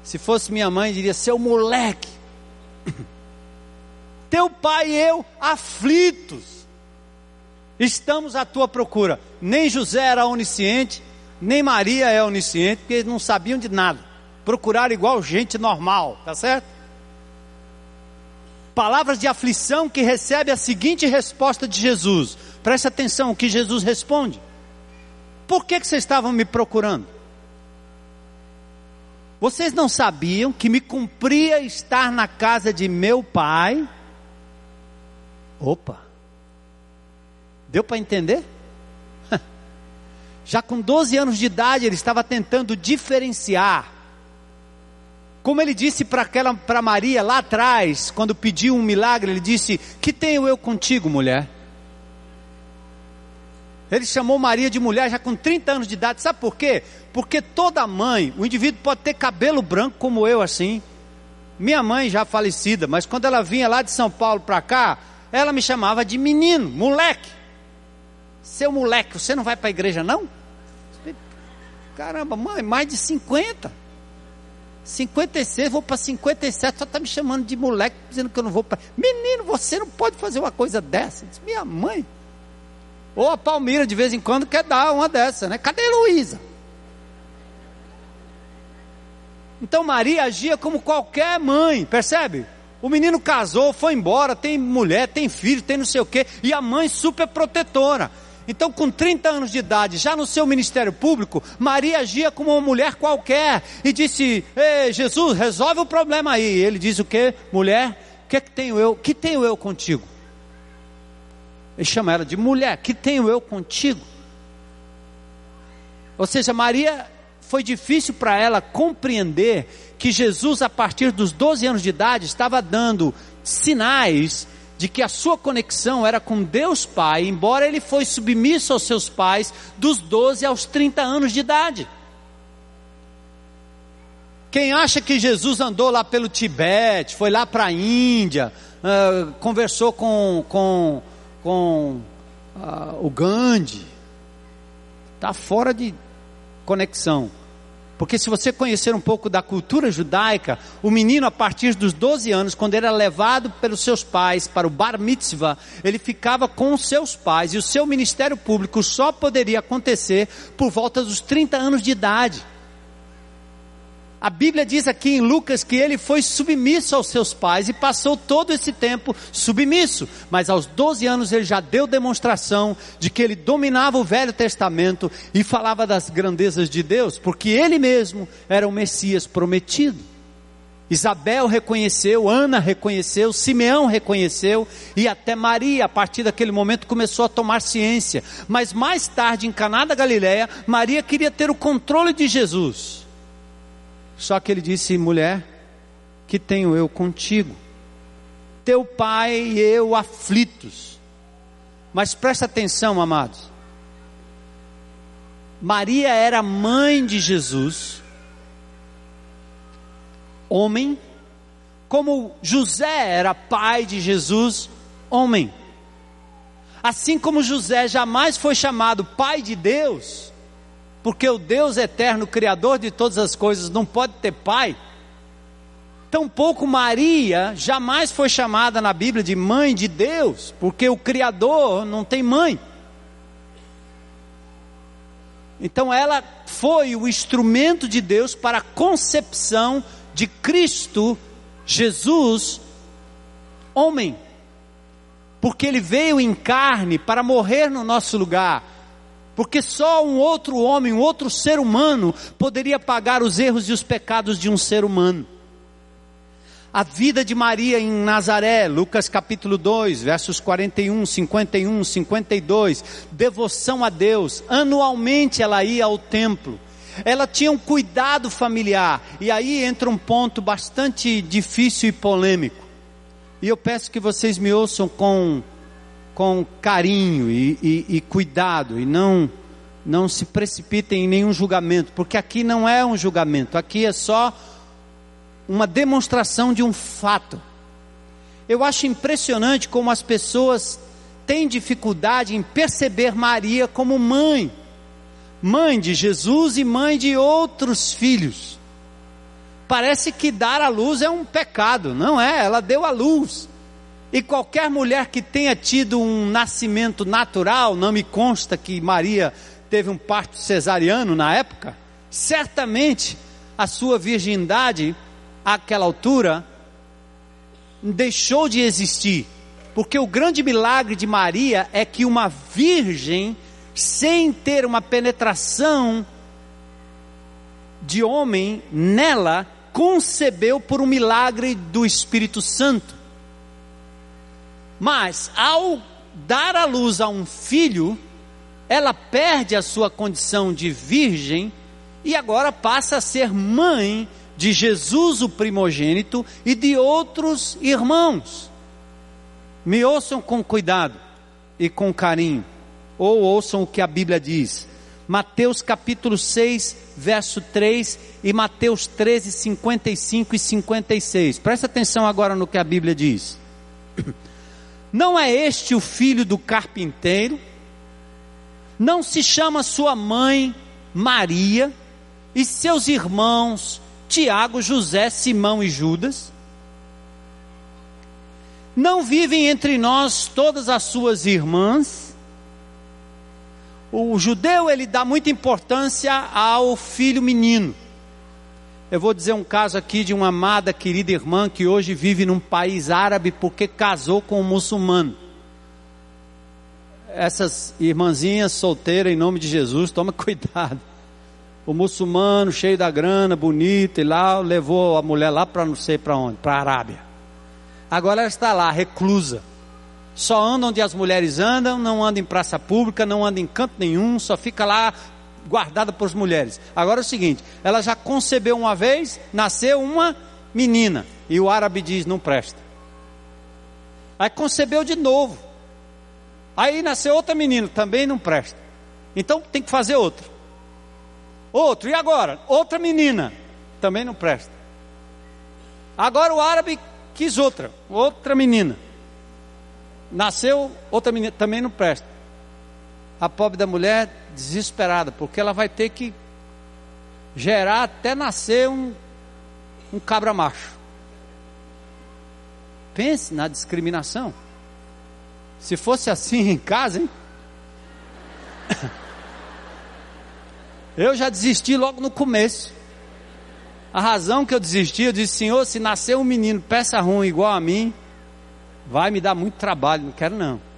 Se fosse minha mãe, diria: Seu moleque. teu pai e eu aflitos. Estamos à tua procura. Nem José era onisciente, nem Maria é onisciente, porque eles não sabiam de nada. Procuraram igual gente normal, tá certo? Palavras de aflição que recebe a seguinte resposta de Jesus. Preste atenção o que Jesus responde. Por que, que vocês estavam me procurando? Vocês não sabiam que me cumpria estar na casa de meu pai? Opa! Deu para entender? Já com 12 anos de idade, ele estava tentando diferenciar. Como ele disse para Maria lá atrás, quando pediu um milagre, ele disse: "Que tenho eu contigo, mulher?" Ele chamou Maria de mulher já com 30 anos de idade. Sabe por quê? Porque toda mãe, o indivíduo pode ter cabelo branco como eu assim. Minha mãe já falecida, mas quando ela vinha lá de São Paulo para cá, ela me chamava de menino, moleque. Seu moleque, você não vai para a igreja não? Caramba, mãe, mais de 50. 56, vou para 57, só está me chamando de moleque, dizendo que eu não vou para. Menino, você não pode fazer uma coisa dessa. Minha mãe. Ou a Palmira de vez em quando quer dar uma dessa, né? Cadê Luísa? Então Maria agia como qualquer mãe, percebe? O menino casou, foi embora, tem mulher, tem filho, tem não sei o quê, e a mãe super protetora. Então, com 30 anos de idade, já no seu ministério público, Maria agia como uma mulher qualquer e disse: Ei, Jesus, resolve o problema aí. Ele diz o que? Mulher, o que, é que tenho eu? Que tenho eu contigo? Ele chama ela de mulher, que tenho eu contigo? Ou seja, Maria foi difícil para ela compreender que Jesus, a partir dos 12 anos de idade, estava dando sinais de que a sua conexão era com Deus Pai, embora ele foi submisso aos seus pais dos 12 aos 30 anos de idade. Quem acha que Jesus andou lá pelo Tibete, foi lá para a Índia, uh, conversou com, com com ah, o Gandhi, está fora de conexão. Porque se você conhecer um pouco da cultura judaica, o menino a partir dos 12 anos, quando era levado pelos seus pais para o bar mitzvah, ele ficava com os seus pais e o seu ministério público só poderia acontecer por volta dos 30 anos de idade. A Bíblia diz aqui em Lucas que ele foi submisso aos seus pais e passou todo esse tempo submisso, mas aos 12 anos ele já deu demonstração de que ele dominava o Velho Testamento e falava das grandezas de Deus, porque ele mesmo era o Messias prometido. Isabel reconheceu, Ana reconheceu, Simeão reconheceu e até Maria, a partir daquele momento, começou a tomar ciência. Mas mais tarde, em Caná da Galileia, Maria queria ter o controle de Jesus. Só que ele disse: mulher, que tenho eu contigo? Teu pai e eu aflitos. Mas presta atenção, amados. Maria era mãe de Jesus, homem, como José era pai de Jesus, homem. Assim como José jamais foi chamado pai de Deus, porque o Deus eterno, Criador de todas as coisas, não pode ter pai. Tampouco Maria jamais foi chamada na Bíblia de mãe de Deus, porque o Criador não tem mãe. Então ela foi o instrumento de Deus para a concepção de Cristo, Jesus, homem. Porque ele veio em carne para morrer no nosso lugar porque só um outro homem, um outro ser humano, poderia pagar os erros e os pecados de um ser humano. A vida de Maria em Nazaré, Lucas capítulo 2, versos 41, 51, 52, devoção a Deus. Anualmente ela ia ao templo. Ela tinha um cuidado familiar. E aí entra um ponto bastante difícil e polêmico. E eu peço que vocês me ouçam com com carinho e, e, e cuidado e não não se precipitem em nenhum julgamento, porque aqui não é um julgamento, aqui é só uma demonstração de um fato. Eu acho impressionante como as pessoas têm dificuldade em perceber Maria como mãe, mãe de Jesus e mãe de outros filhos. Parece que dar à luz é um pecado, não é? Ela deu à luz. E qualquer mulher que tenha tido um nascimento natural, não me consta que Maria teve um parto cesariano na época, certamente a sua virgindade, àquela altura, deixou de existir. Porque o grande milagre de Maria é que uma virgem, sem ter uma penetração de homem nela, concebeu por um milagre do Espírito Santo. Mas ao dar à luz a um filho, ela perde a sua condição de virgem e agora passa a ser mãe de Jesus, o primogênito, e de outros irmãos. Me ouçam com cuidado e com carinho, ou ouçam o que a Bíblia diz. Mateus capítulo 6, verso 3 e Mateus 13, 55 e 56. Presta atenção agora no que a Bíblia diz. Não é este o filho do carpinteiro? Não se chama sua mãe Maria e seus irmãos Tiago, José, Simão e Judas? Não vivem entre nós todas as suas irmãs? O judeu ele dá muita importância ao filho menino. Eu vou dizer um caso aqui de uma amada querida irmã que hoje vive num país árabe porque casou com um muçulmano. Essas irmãzinhas solteiras, em nome de Jesus, toma cuidado o muçulmano cheio da grana, bonito, e lá levou a mulher lá para não sei para onde, para a Arábia. Agora ela está lá, reclusa. Só anda onde as mulheres andam, não anda em praça pública, não anda em canto nenhum, só fica lá guardada por as mulheres. Agora é o seguinte, ela já concebeu uma vez, nasceu uma menina, e o árabe diz: não presta. Aí concebeu de novo. Aí nasceu outra menina, também não presta. Então tem que fazer outra. Outro, e agora? Outra menina, também não presta. Agora o árabe quis outra, outra menina. Nasceu outra menina, também não presta. A pobre da mulher desesperada, porque ela vai ter que gerar até nascer um, um cabra macho. Pense na discriminação. Se fosse assim em casa, hein? Eu já desisti logo no começo. A razão que eu desisti, eu disse, Senhor, se nascer um menino peça ruim igual a mim, vai me dar muito trabalho, não quero não.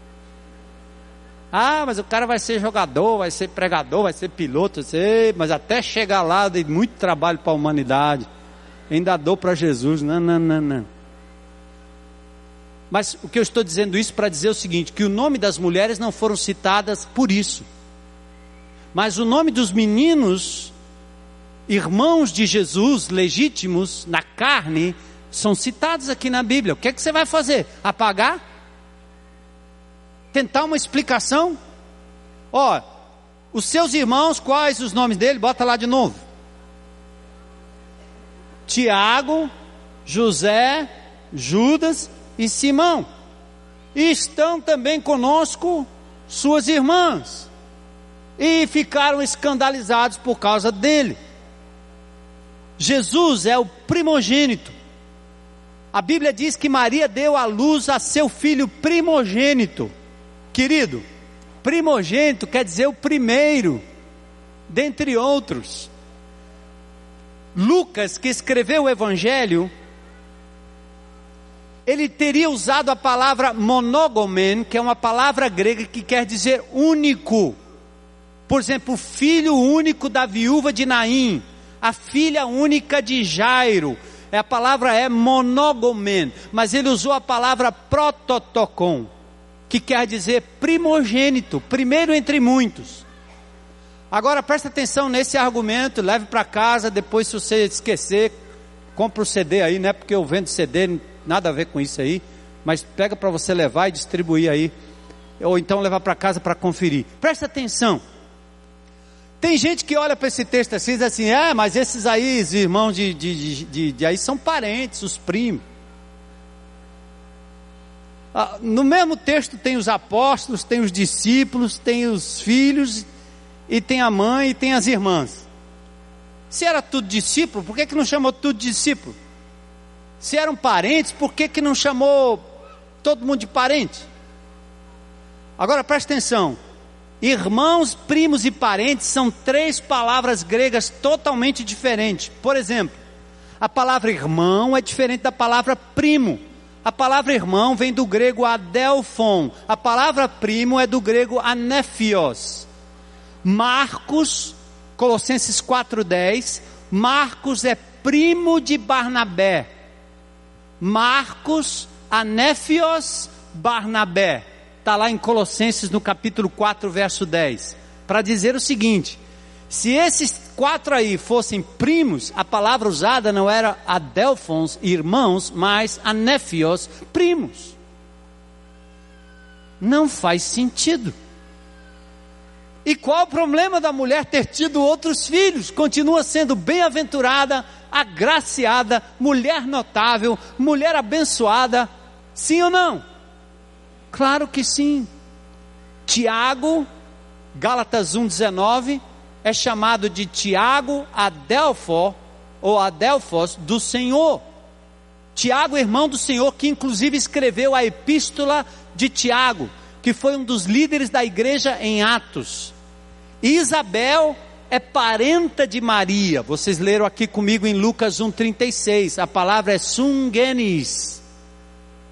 Ah, mas o cara vai ser jogador, vai ser pregador, vai ser piloto, sei, mas até chegar lá dei muito trabalho para a humanidade. Ainda dou para Jesus, não, não, não, não. Mas o que eu estou dizendo isso para dizer o seguinte, que o nome das mulheres não foram citadas por isso. Mas o nome dos meninos, irmãos de Jesus, legítimos na carne, são citados aqui na Bíblia. O que é que você vai fazer? Apagar? Tentar uma explicação? Ó, os seus irmãos, quais os nomes dele? Bota lá de novo. Tiago, José, Judas e Simão. E estão também conosco suas irmãs e ficaram escandalizados por causa dele. Jesus é o primogênito. A Bíblia diz que Maria deu à luz a seu filho primogênito. Querido, primogênito quer dizer o primeiro, dentre outros. Lucas, que escreveu o Evangelho, ele teria usado a palavra monogomen, que é uma palavra grega que quer dizer único. Por exemplo, o filho único da viúva de Naim, a filha única de Jairo. A palavra é monogomen, mas ele usou a palavra prototocon, que quer dizer primogênito, primeiro entre muitos. Agora presta atenção nesse argumento, leve para casa, depois se você esquecer, compra o CD aí, não é porque eu vendo CD, nada a ver com isso aí, mas pega para você levar e distribuir aí, ou então levar para casa para conferir. Presta atenção. Tem gente que olha para esse texto assim e diz assim: é, mas esses aí, os irmãos de, de, de, de aí são parentes, os primos. Ah, no mesmo texto tem os apóstolos, tem os discípulos, tem os filhos, e tem a mãe e tem as irmãs. Se era tudo discípulo, por que, que não chamou tudo discípulo? Se eram parentes, por que, que não chamou todo mundo de parente? Agora preste atenção: Irmãos, primos e parentes são três palavras gregas totalmente diferentes. Por exemplo, a palavra irmão é diferente da palavra primo. A palavra irmão vem do grego adelphon. A palavra primo é do grego anefios. Marcos, Colossenses 4:10, Marcos é primo de Barnabé. Marcos, anefios, Barnabé. está lá em Colossenses no capítulo 4, verso 10, para dizer o seguinte: se esses quatro aí fossem primos, a palavra usada não era adelfons, irmãos, mas anéfios, primos. Não faz sentido. E qual o problema da mulher ter tido outros filhos? Continua sendo bem-aventurada, agraciada, mulher notável, mulher abençoada. Sim ou não? Claro que sim. Tiago, Gálatas 1,19 é chamado de Tiago Adelfo, ou Adelfos do Senhor. Tiago, irmão do Senhor, que inclusive escreveu a epístola de Tiago, que foi um dos líderes da igreja em Atos. Isabel é parenta de Maria. Vocês leram aqui comigo em Lucas 1,36. A palavra é sungenis,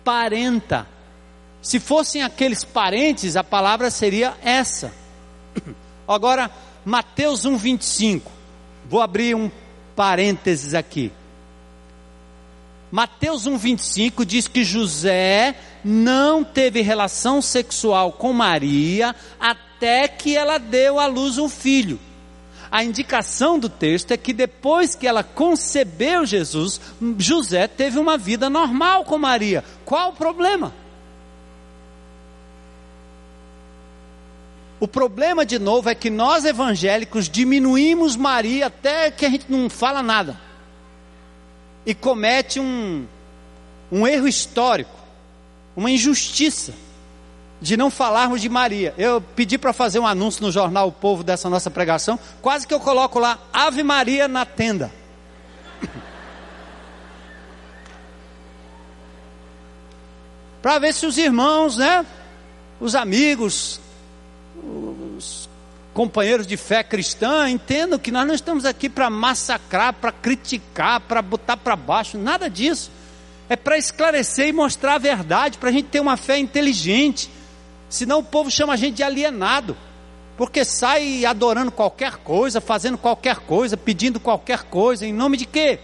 parenta. Se fossem aqueles parentes, a palavra seria essa. Agora, Mateus 1,25. Vou abrir um parênteses aqui. Mateus 1,25 diz que José não teve relação sexual com Maria até que ela deu à luz um filho. A indicação do texto é que depois que ela concebeu Jesus, José teve uma vida normal com Maria. Qual o problema? O problema, de novo, é que nós evangélicos diminuímos Maria até que a gente não fala nada. E comete um, um erro histórico, uma injustiça de não falarmos de Maria. Eu pedi para fazer um anúncio no jornal O Povo dessa nossa pregação, quase que eu coloco lá Ave Maria na tenda. para ver se os irmãos, né, os amigos os companheiros de fé cristã entendam que nós não estamos aqui para massacrar, para criticar, para botar para baixo, nada disso. É para esclarecer e mostrar a verdade, para a gente ter uma fé inteligente. Senão o povo chama a gente de alienado, porque sai adorando qualquer coisa, fazendo qualquer coisa, pedindo qualquer coisa, em nome de quê?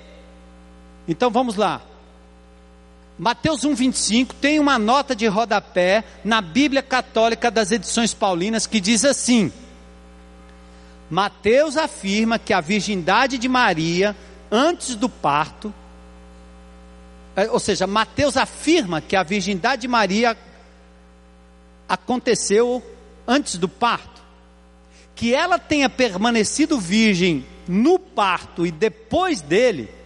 Então vamos lá. Mateus 1,25 tem uma nota de rodapé na Bíblia Católica das edições paulinas que diz assim: Mateus afirma que a virgindade de Maria, antes do parto, é, ou seja, Mateus afirma que a virgindade de Maria aconteceu antes do parto, que ela tenha permanecido virgem no parto e depois dele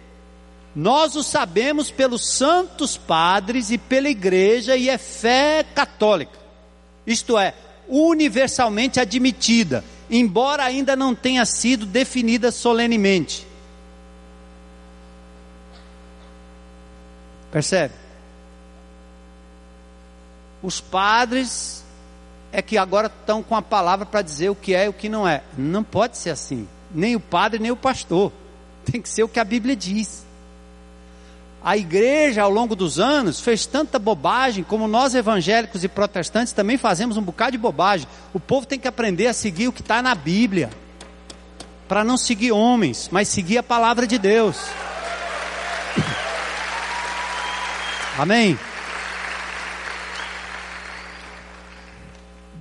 nós o sabemos pelos santos padres e pela igreja, e é fé católica, isto é, universalmente admitida, embora ainda não tenha sido definida solenemente. Percebe? Os padres é que agora estão com a palavra para dizer o que é e o que não é. Não pode ser assim. Nem o padre, nem o pastor. Tem que ser o que a Bíblia diz. A igreja, ao longo dos anos, fez tanta bobagem, como nós evangélicos e protestantes também fazemos um bocado de bobagem. O povo tem que aprender a seguir o que está na Bíblia, para não seguir homens, mas seguir a palavra de Deus. Amém?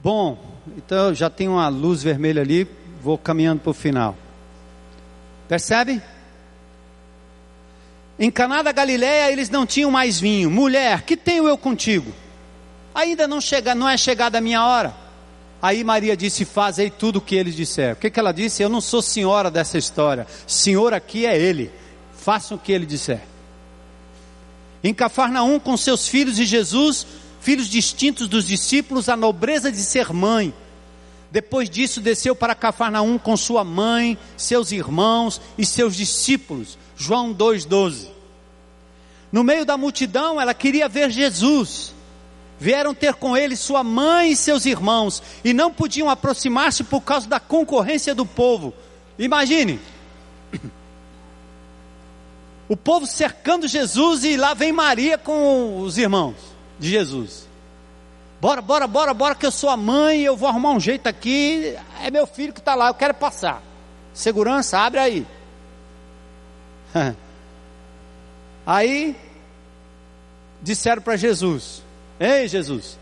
Bom, então já tem uma luz vermelha ali, vou caminhando para o final. Percebe? Em Caná da Galileia eles não tinham mais vinho. Mulher, que tenho eu contigo? Ainda não chega, não é chegada a minha hora. Aí Maria disse: Fazei tudo o que eles disseram. O que, que ela disse? Eu não sou senhora dessa história. Senhor aqui é ele. Façam o que ele disser. Em Cafarnaum, com seus filhos e Jesus, filhos distintos dos discípulos, a nobreza de ser mãe. Depois disso, desceu para Cafarnaum com sua mãe, seus irmãos e seus discípulos. João 2,12. No meio da multidão, ela queria ver Jesus. Vieram ter com ele sua mãe e seus irmãos, e não podiam aproximar-se por causa da concorrência do povo. Imagine, o povo cercando Jesus e lá vem Maria com os irmãos de Jesus. Bora, bora, bora, bora, que eu sou a mãe, eu vou arrumar um jeito aqui. É meu filho que está lá, eu quero passar. Segurança, abre aí. Aí disseram para Jesus: Ei, Jesus,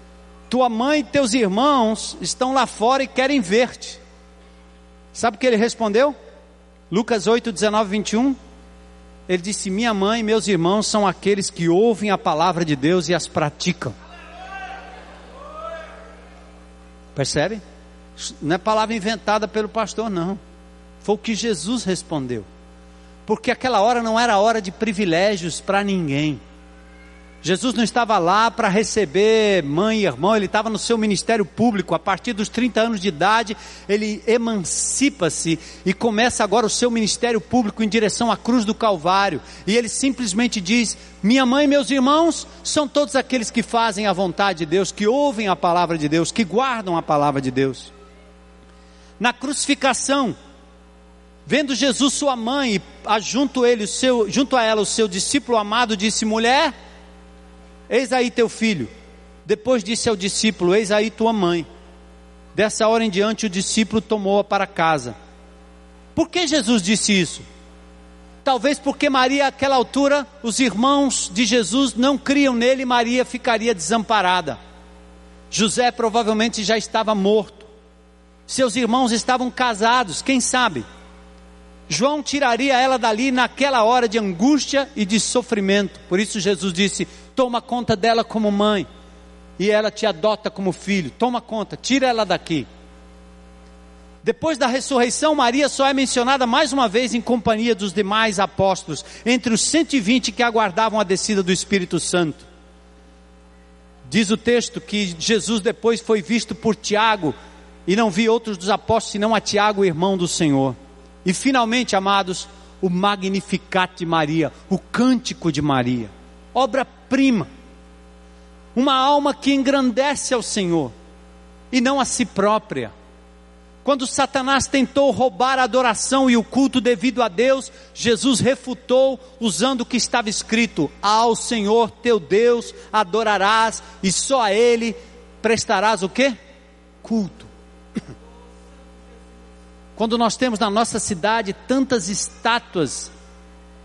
tua mãe e teus irmãos estão lá fora e querem ver-te. Sabe o que ele respondeu? Lucas 8, 19, 21. Ele disse: Minha mãe e meus irmãos são aqueles que ouvem a palavra de Deus e as praticam. Percebe? Não é palavra inventada pelo pastor, não. Foi o que Jesus respondeu. Porque aquela hora não era hora de privilégios para ninguém. Jesus não estava lá para receber mãe e irmão, ele estava no seu ministério público. A partir dos 30 anos de idade, ele emancipa-se e começa agora o seu ministério público em direção à cruz do Calvário. E ele simplesmente diz: Minha mãe e meus irmãos são todos aqueles que fazem a vontade de Deus, que ouvem a palavra de Deus, que guardam a palavra de Deus. Na crucificação, vendo Jesus, sua mãe, junto, ele, seu, junto a ela o seu discípulo amado, disse: Mulher Eis aí teu filho. Depois disse ao discípulo: Eis aí tua mãe. Dessa hora em diante, o discípulo tomou-a para casa. Por que Jesus disse isso? Talvez porque Maria, àquela altura, os irmãos de Jesus não criam nele e Maria ficaria desamparada. José provavelmente já estava morto. Seus irmãos estavam casados, quem sabe? João tiraria ela dali naquela hora de angústia e de sofrimento. Por isso Jesus disse: toma conta dela como mãe, e ela te adota como filho. Toma conta, tira ela daqui. Depois da ressurreição, Maria só é mencionada mais uma vez em companhia dos demais apóstolos, entre os 120 que aguardavam a descida do Espírito Santo. Diz o texto que Jesus depois foi visto por Tiago e não vi outros dos apóstolos senão a Tiago, irmão do Senhor. E finalmente, amados, o Magnificat de Maria, o cântico de Maria obra-prima, uma alma que engrandece ao Senhor e não a si própria. Quando Satanás tentou roubar a adoração e o culto devido a Deus, Jesus refutou usando o que estava escrito: Ao Senhor teu Deus adorarás e só a Ele prestarás o que? Culto. Quando nós temos na nossa cidade tantas estátuas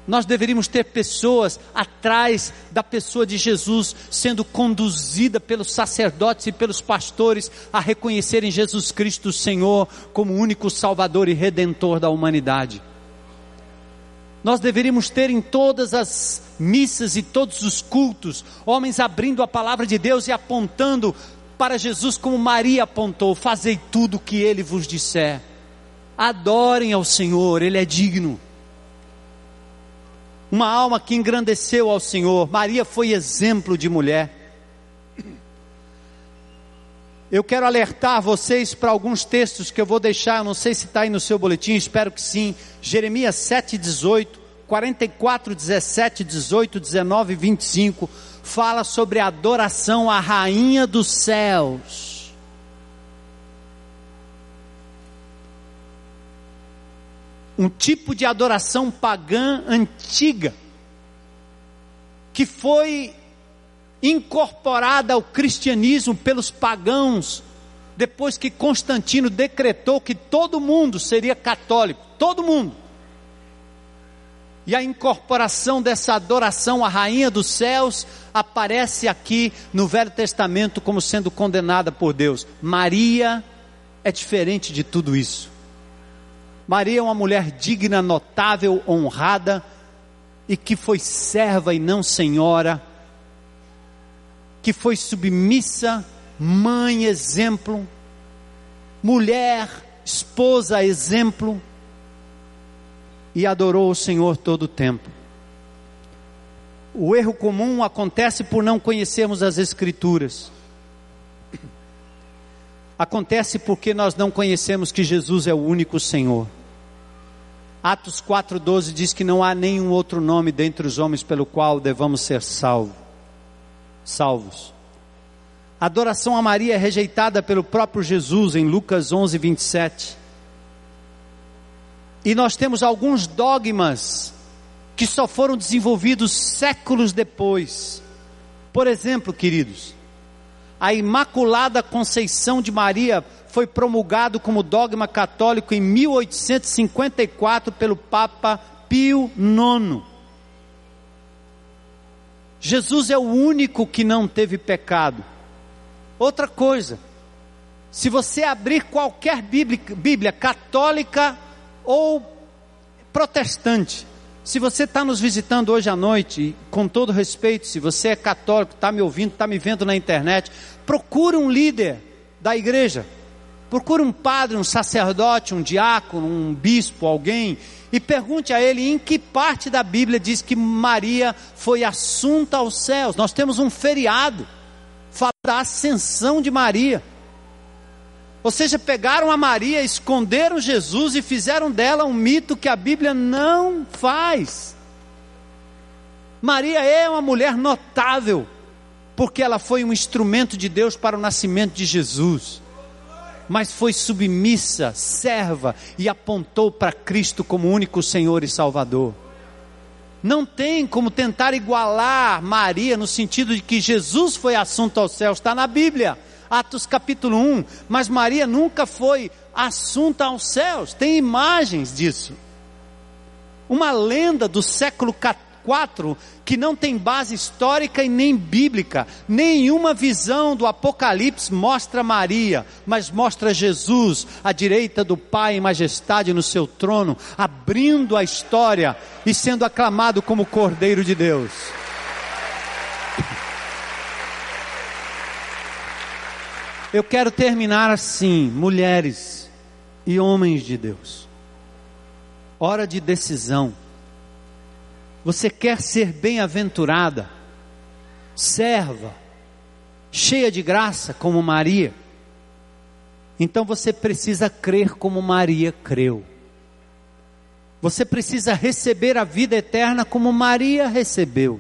nós deveríamos ter pessoas atrás da pessoa de Jesus, sendo conduzida pelos sacerdotes e pelos pastores a reconhecerem Jesus Cristo Senhor como único Salvador e Redentor da humanidade. Nós deveríamos ter em todas as missas e todos os cultos, homens abrindo a palavra de Deus e apontando para Jesus como Maria apontou: fazei tudo o que ele vos disser. Adorem ao Senhor, ele é digno uma alma que engrandeceu ao Senhor. Maria foi exemplo de mulher. Eu quero alertar vocês para alguns textos que eu vou deixar, não sei se está aí no seu boletim, espero que sim. Jeremias 7, 18, 44, 17, 18, 19 e 25, fala sobre a adoração à rainha dos céus. Um tipo de adoração pagã antiga, que foi incorporada ao cristianismo pelos pagãos, depois que Constantino decretou que todo mundo seria católico, todo mundo. E a incorporação dessa adoração à rainha dos céus aparece aqui no Velho Testamento como sendo condenada por Deus. Maria é diferente de tudo isso. Maria é uma mulher digna, notável, honrada e que foi serva e não senhora, que foi submissa, mãe, exemplo, mulher, esposa, exemplo, e adorou o Senhor todo o tempo. O erro comum acontece por não conhecermos as Escrituras. Acontece porque nós não conhecemos que Jesus é o único Senhor. Atos 4,12 diz que não há nenhum outro nome dentre os homens pelo qual devamos ser salvo, salvos. A adoração a Maria é rejeitada pelo próprio Jesus em Lucas 11, 27. E nós temos alguns dogmas que só foram desenvolvidos séculos depois. Por exemplo, queridos, a Imaculada Conceição de Maria foi promulgado como dogma católico em 1854 pelo Papa Pio IX. Jesus é o único que não teve pecado. Outra coisa, se você abrir qualquer Bíblia, Bíblia católica ou protestante, se você está nos visitando hoje à noite, com todo respeito, se você é católico, está me ouvindo, está me vendo na internet, procure um líder da igreja. Procure um padre, um sacerdote, um diácono, um bispo, alguém, e pergunte a ele em que parte da Bíblia diz que Maria foi assunta aos céus. Nós temos um feriado, fala da ascensão de Maria. Ou seja, pegaram a Maria, esconderam Jesus e fizeram dela um mito que a Bíblia não faz. Maria é uma mulher notável, porque ela foi um instrumento de Deus para o nascimento de Jesus. Mas foi submissa, serva e apontou para Cristo como único Senhor e Salvador. Não tem como tentar igualar Maria no sentido de que Jesus foi assunto aos céus, está na Bíblia. Atos capítulo 1, mas Maria nunca foi assunta aos céus, tem imagens disso. Uma lenda do século 4 que não tem base histórica e nem bíblica. Nenhuma visão do Apocalipse mostra Maria, mas mostra Jesus à direita do Pai em majestade no seu trono, abrindo a história e sendo aclamado como Cordeiro de Deus. Eu quero terminar assim, mulheres e homens de Deus. Hora de decisão. Você quer ser bem-aventurada, serva, cheia de graça como Maria? Então você precisa crer como Maria creu. Você precisa receber a vida eterna como Maria recebeu.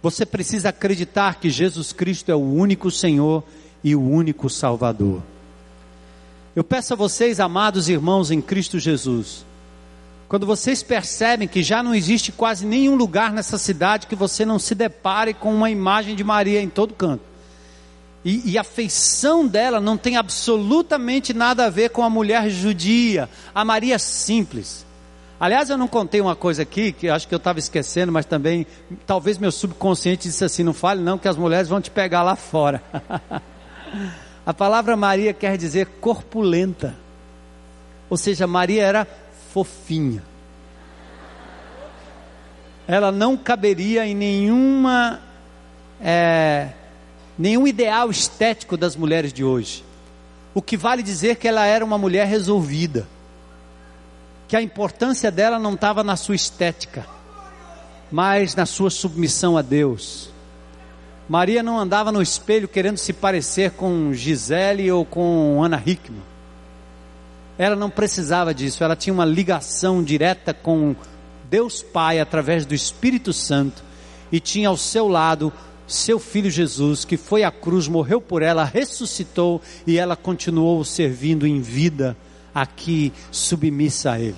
Você precisa acreditar que Jesus Cristo é o único Senhor e o único Salvador. Eu peço a vocês, amados irmãos em Cristo Jesus, quando vocês percebem que já não existe quase nenhum lugar nessa cidade que você não se depare com uma imagem de Maria em todo canto, e, e, a feição dela não tem absolutamente nada a ver com a mulher judia, a Maria simples. Aliás, eu não contei uma coisa aqui que acho que eu estava esquecendo, mas também talvez meu subconsciente disse assim: não fale não, que as mulheres vão te pegar lá fora. A palavra Maria quer dizer corpulenta. Ou seja, Maria era fofinha. Ela não caberia em nenhuma é, nenhum ideal estético das mulheres de hoje. O que vale dizer que ela era uma mulher resolvida. Que a importância dela não estava na sua estética, mas na sua submissão a Deus Maria não andava no espelho querendo se parecer com Gisele ou com Ana Hickman. Ela não precisava disso, ela tinha uma ligação direta com Deus Pai através do Espírito Santo e tinha ao seu lado seu filho Jesus, que foi à cruz, morreu por ela, ressuscitou e ela continuou servindo em vida aqui, submissa a Ele.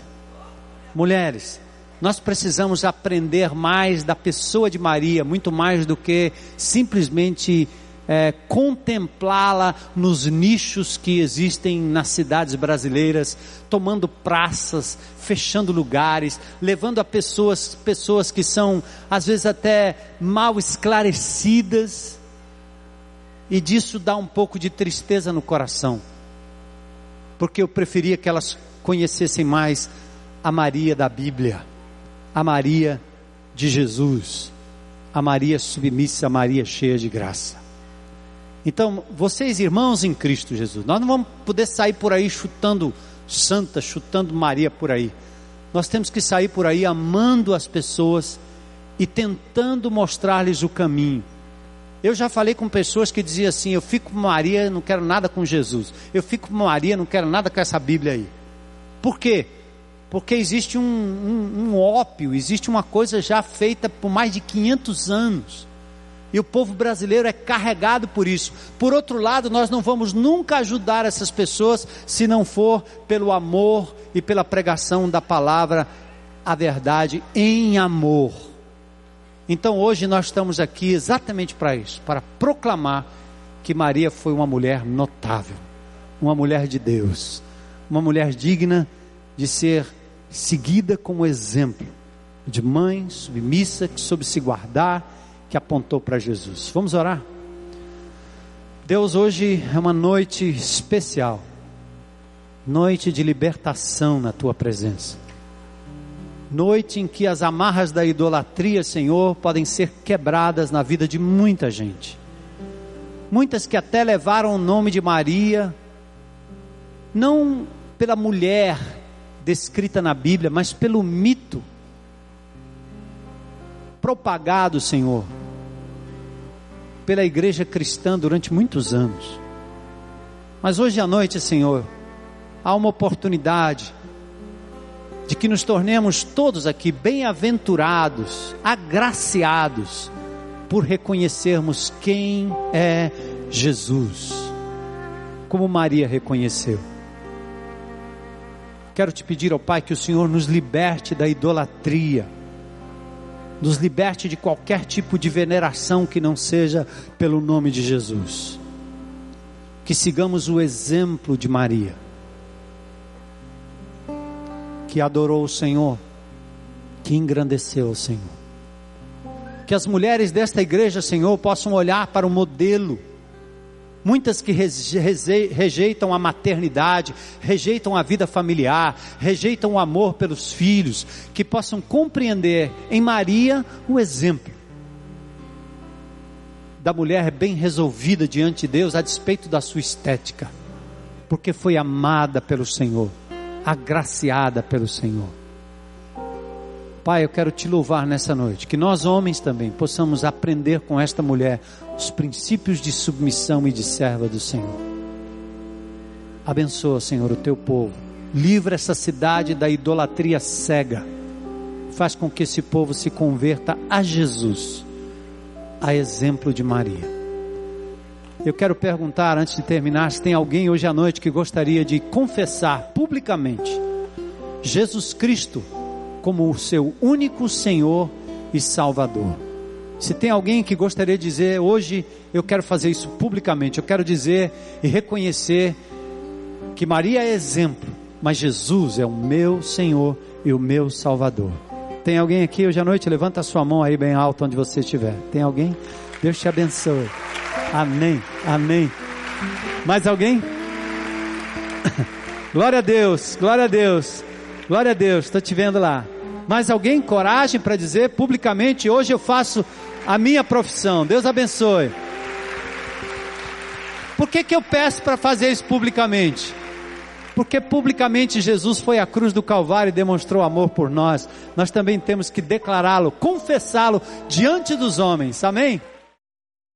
Mulheres, nós precisamos aprender mais da pessoa de Maria, muito mais do que simplesmente é, contemplá-la nos nichos que existem nas cidades brasileiras, tomando praças, fechando lugares, levando a pessoas, pessoas que são às vezes até mal esclarecidas, e disso dá um pouco de tristeza no coração, porque eu preferia que elas conhecessem mais a Maria da Bíblia a Maria de Jesus, a Maria submissa, a Maria cheia de graça. Então, vocês irmãos em Cristo Jesus, nós não vamos poder sair por aí chutando santa, chutando Maria por aí. Nós temos que sair por aí amando as pessoas e tentando mostrar-lhes o caminho. Eu já falei com pessoas que diziam assim: Eu fico com Maria, não quero nada com Jesus. Eu fico com Maria, não quero nada com essa Bíblia aí. Por quê? porque existe um, um, um ópio, existe uma coisa já feita por mais de 500 anos. E o povo brasileiro é carregado por isso. Por outro lado, nós não vamos nunca ajudar essas pessoas se não for pelo amor e pela pregação da palavra, a verdade em amor. Então hoje nós estamos aqui exatamente para isso, para proclamar que Maria foi uma mulher notável, uma mulher de Deus, uma mulher digna de ser seguida como exemplo de mãe submissa que soube se guardar, que apontou para Jesus. Vamos orar? Deus, hoje é uma noite especial, noite de libertação na tua presença, noite em que as amarras da idolatria, Senhor, podem ser quebradas na vida de muita gente, muitas que até levaram o nome de Maria, não pela mulher descrita na Bíblia, mas pelo mito propagado, Senhor, pela igreja cristã durante muitos anos. Mas hoje à noite, Senhor, há uma oportunidade de que nos tornemos todos aqui bem-aventurados, agraciados, por reconhecermos quem é Jesus, como Maria reconheceu. Quero te pedir ao Pai que o Senhor nos liberte da idolatria nos liberte de qualquer tipo de veneração que não seja pelo nome de Jesus. Que sigamos o exemplo de Maria, que adorou o Senhor, que engrandeceu o Senhor. Que as mulheres desta igreja, Senhor, possam olhar para o modelo Muitas que rejeitam a maternidade, rejeitam a vida familiar, rejeitam o amor pelos filhos, que possam compreender em Maria o exemplo da mulher bem resolvida diante de Deus a despeito da sua estética, porque foi amada pelo Senhor, agraciada pelo Senhor. Pai, eu quero te louvar nessa noite, que nós homens também possamos aprender com esta mulher os princípios de submissão e de serva do Senhor. Abençoa, Senhor, o teu povo. Livra essa cidade da idolatria cega. Faz com que esse povo se converta a Jesus, a exemplo de Maria. Eu quero perguntar, antes de terminar, se tem alguém hoje à noite que gostaria de confessar publicamente Jesus Cristo como o seu único Senhor e Salvador. Se tem alguém que gostaria de dizer, hoje eu quero fazer isso publicamente, eu quero dizer e reconhecer que Maria é exemplo, mas Jesus é o meu Senhor e o meu Salvador. Tem alguém aqui hoje à noite? Levanta a sua mão aí bem alto onde você estiver. Tem alguém? Deus te abençoe. Amém. Amém. Mais alguém? glória a Deus, glória a Deus, glória a Deus. Estou te vendo lá. Mais alguém? Coragem para dizer publicamente: hoje eu faço a minha profissão. Deus abençoe. Por que, que eu peço para fazer isso publicamente? Porque publicamente Jesus foi à cruz do Calvário e demonstrou amor por nós. Nós também temos que declará-lo, confessá-lo diante dos homens. Amém?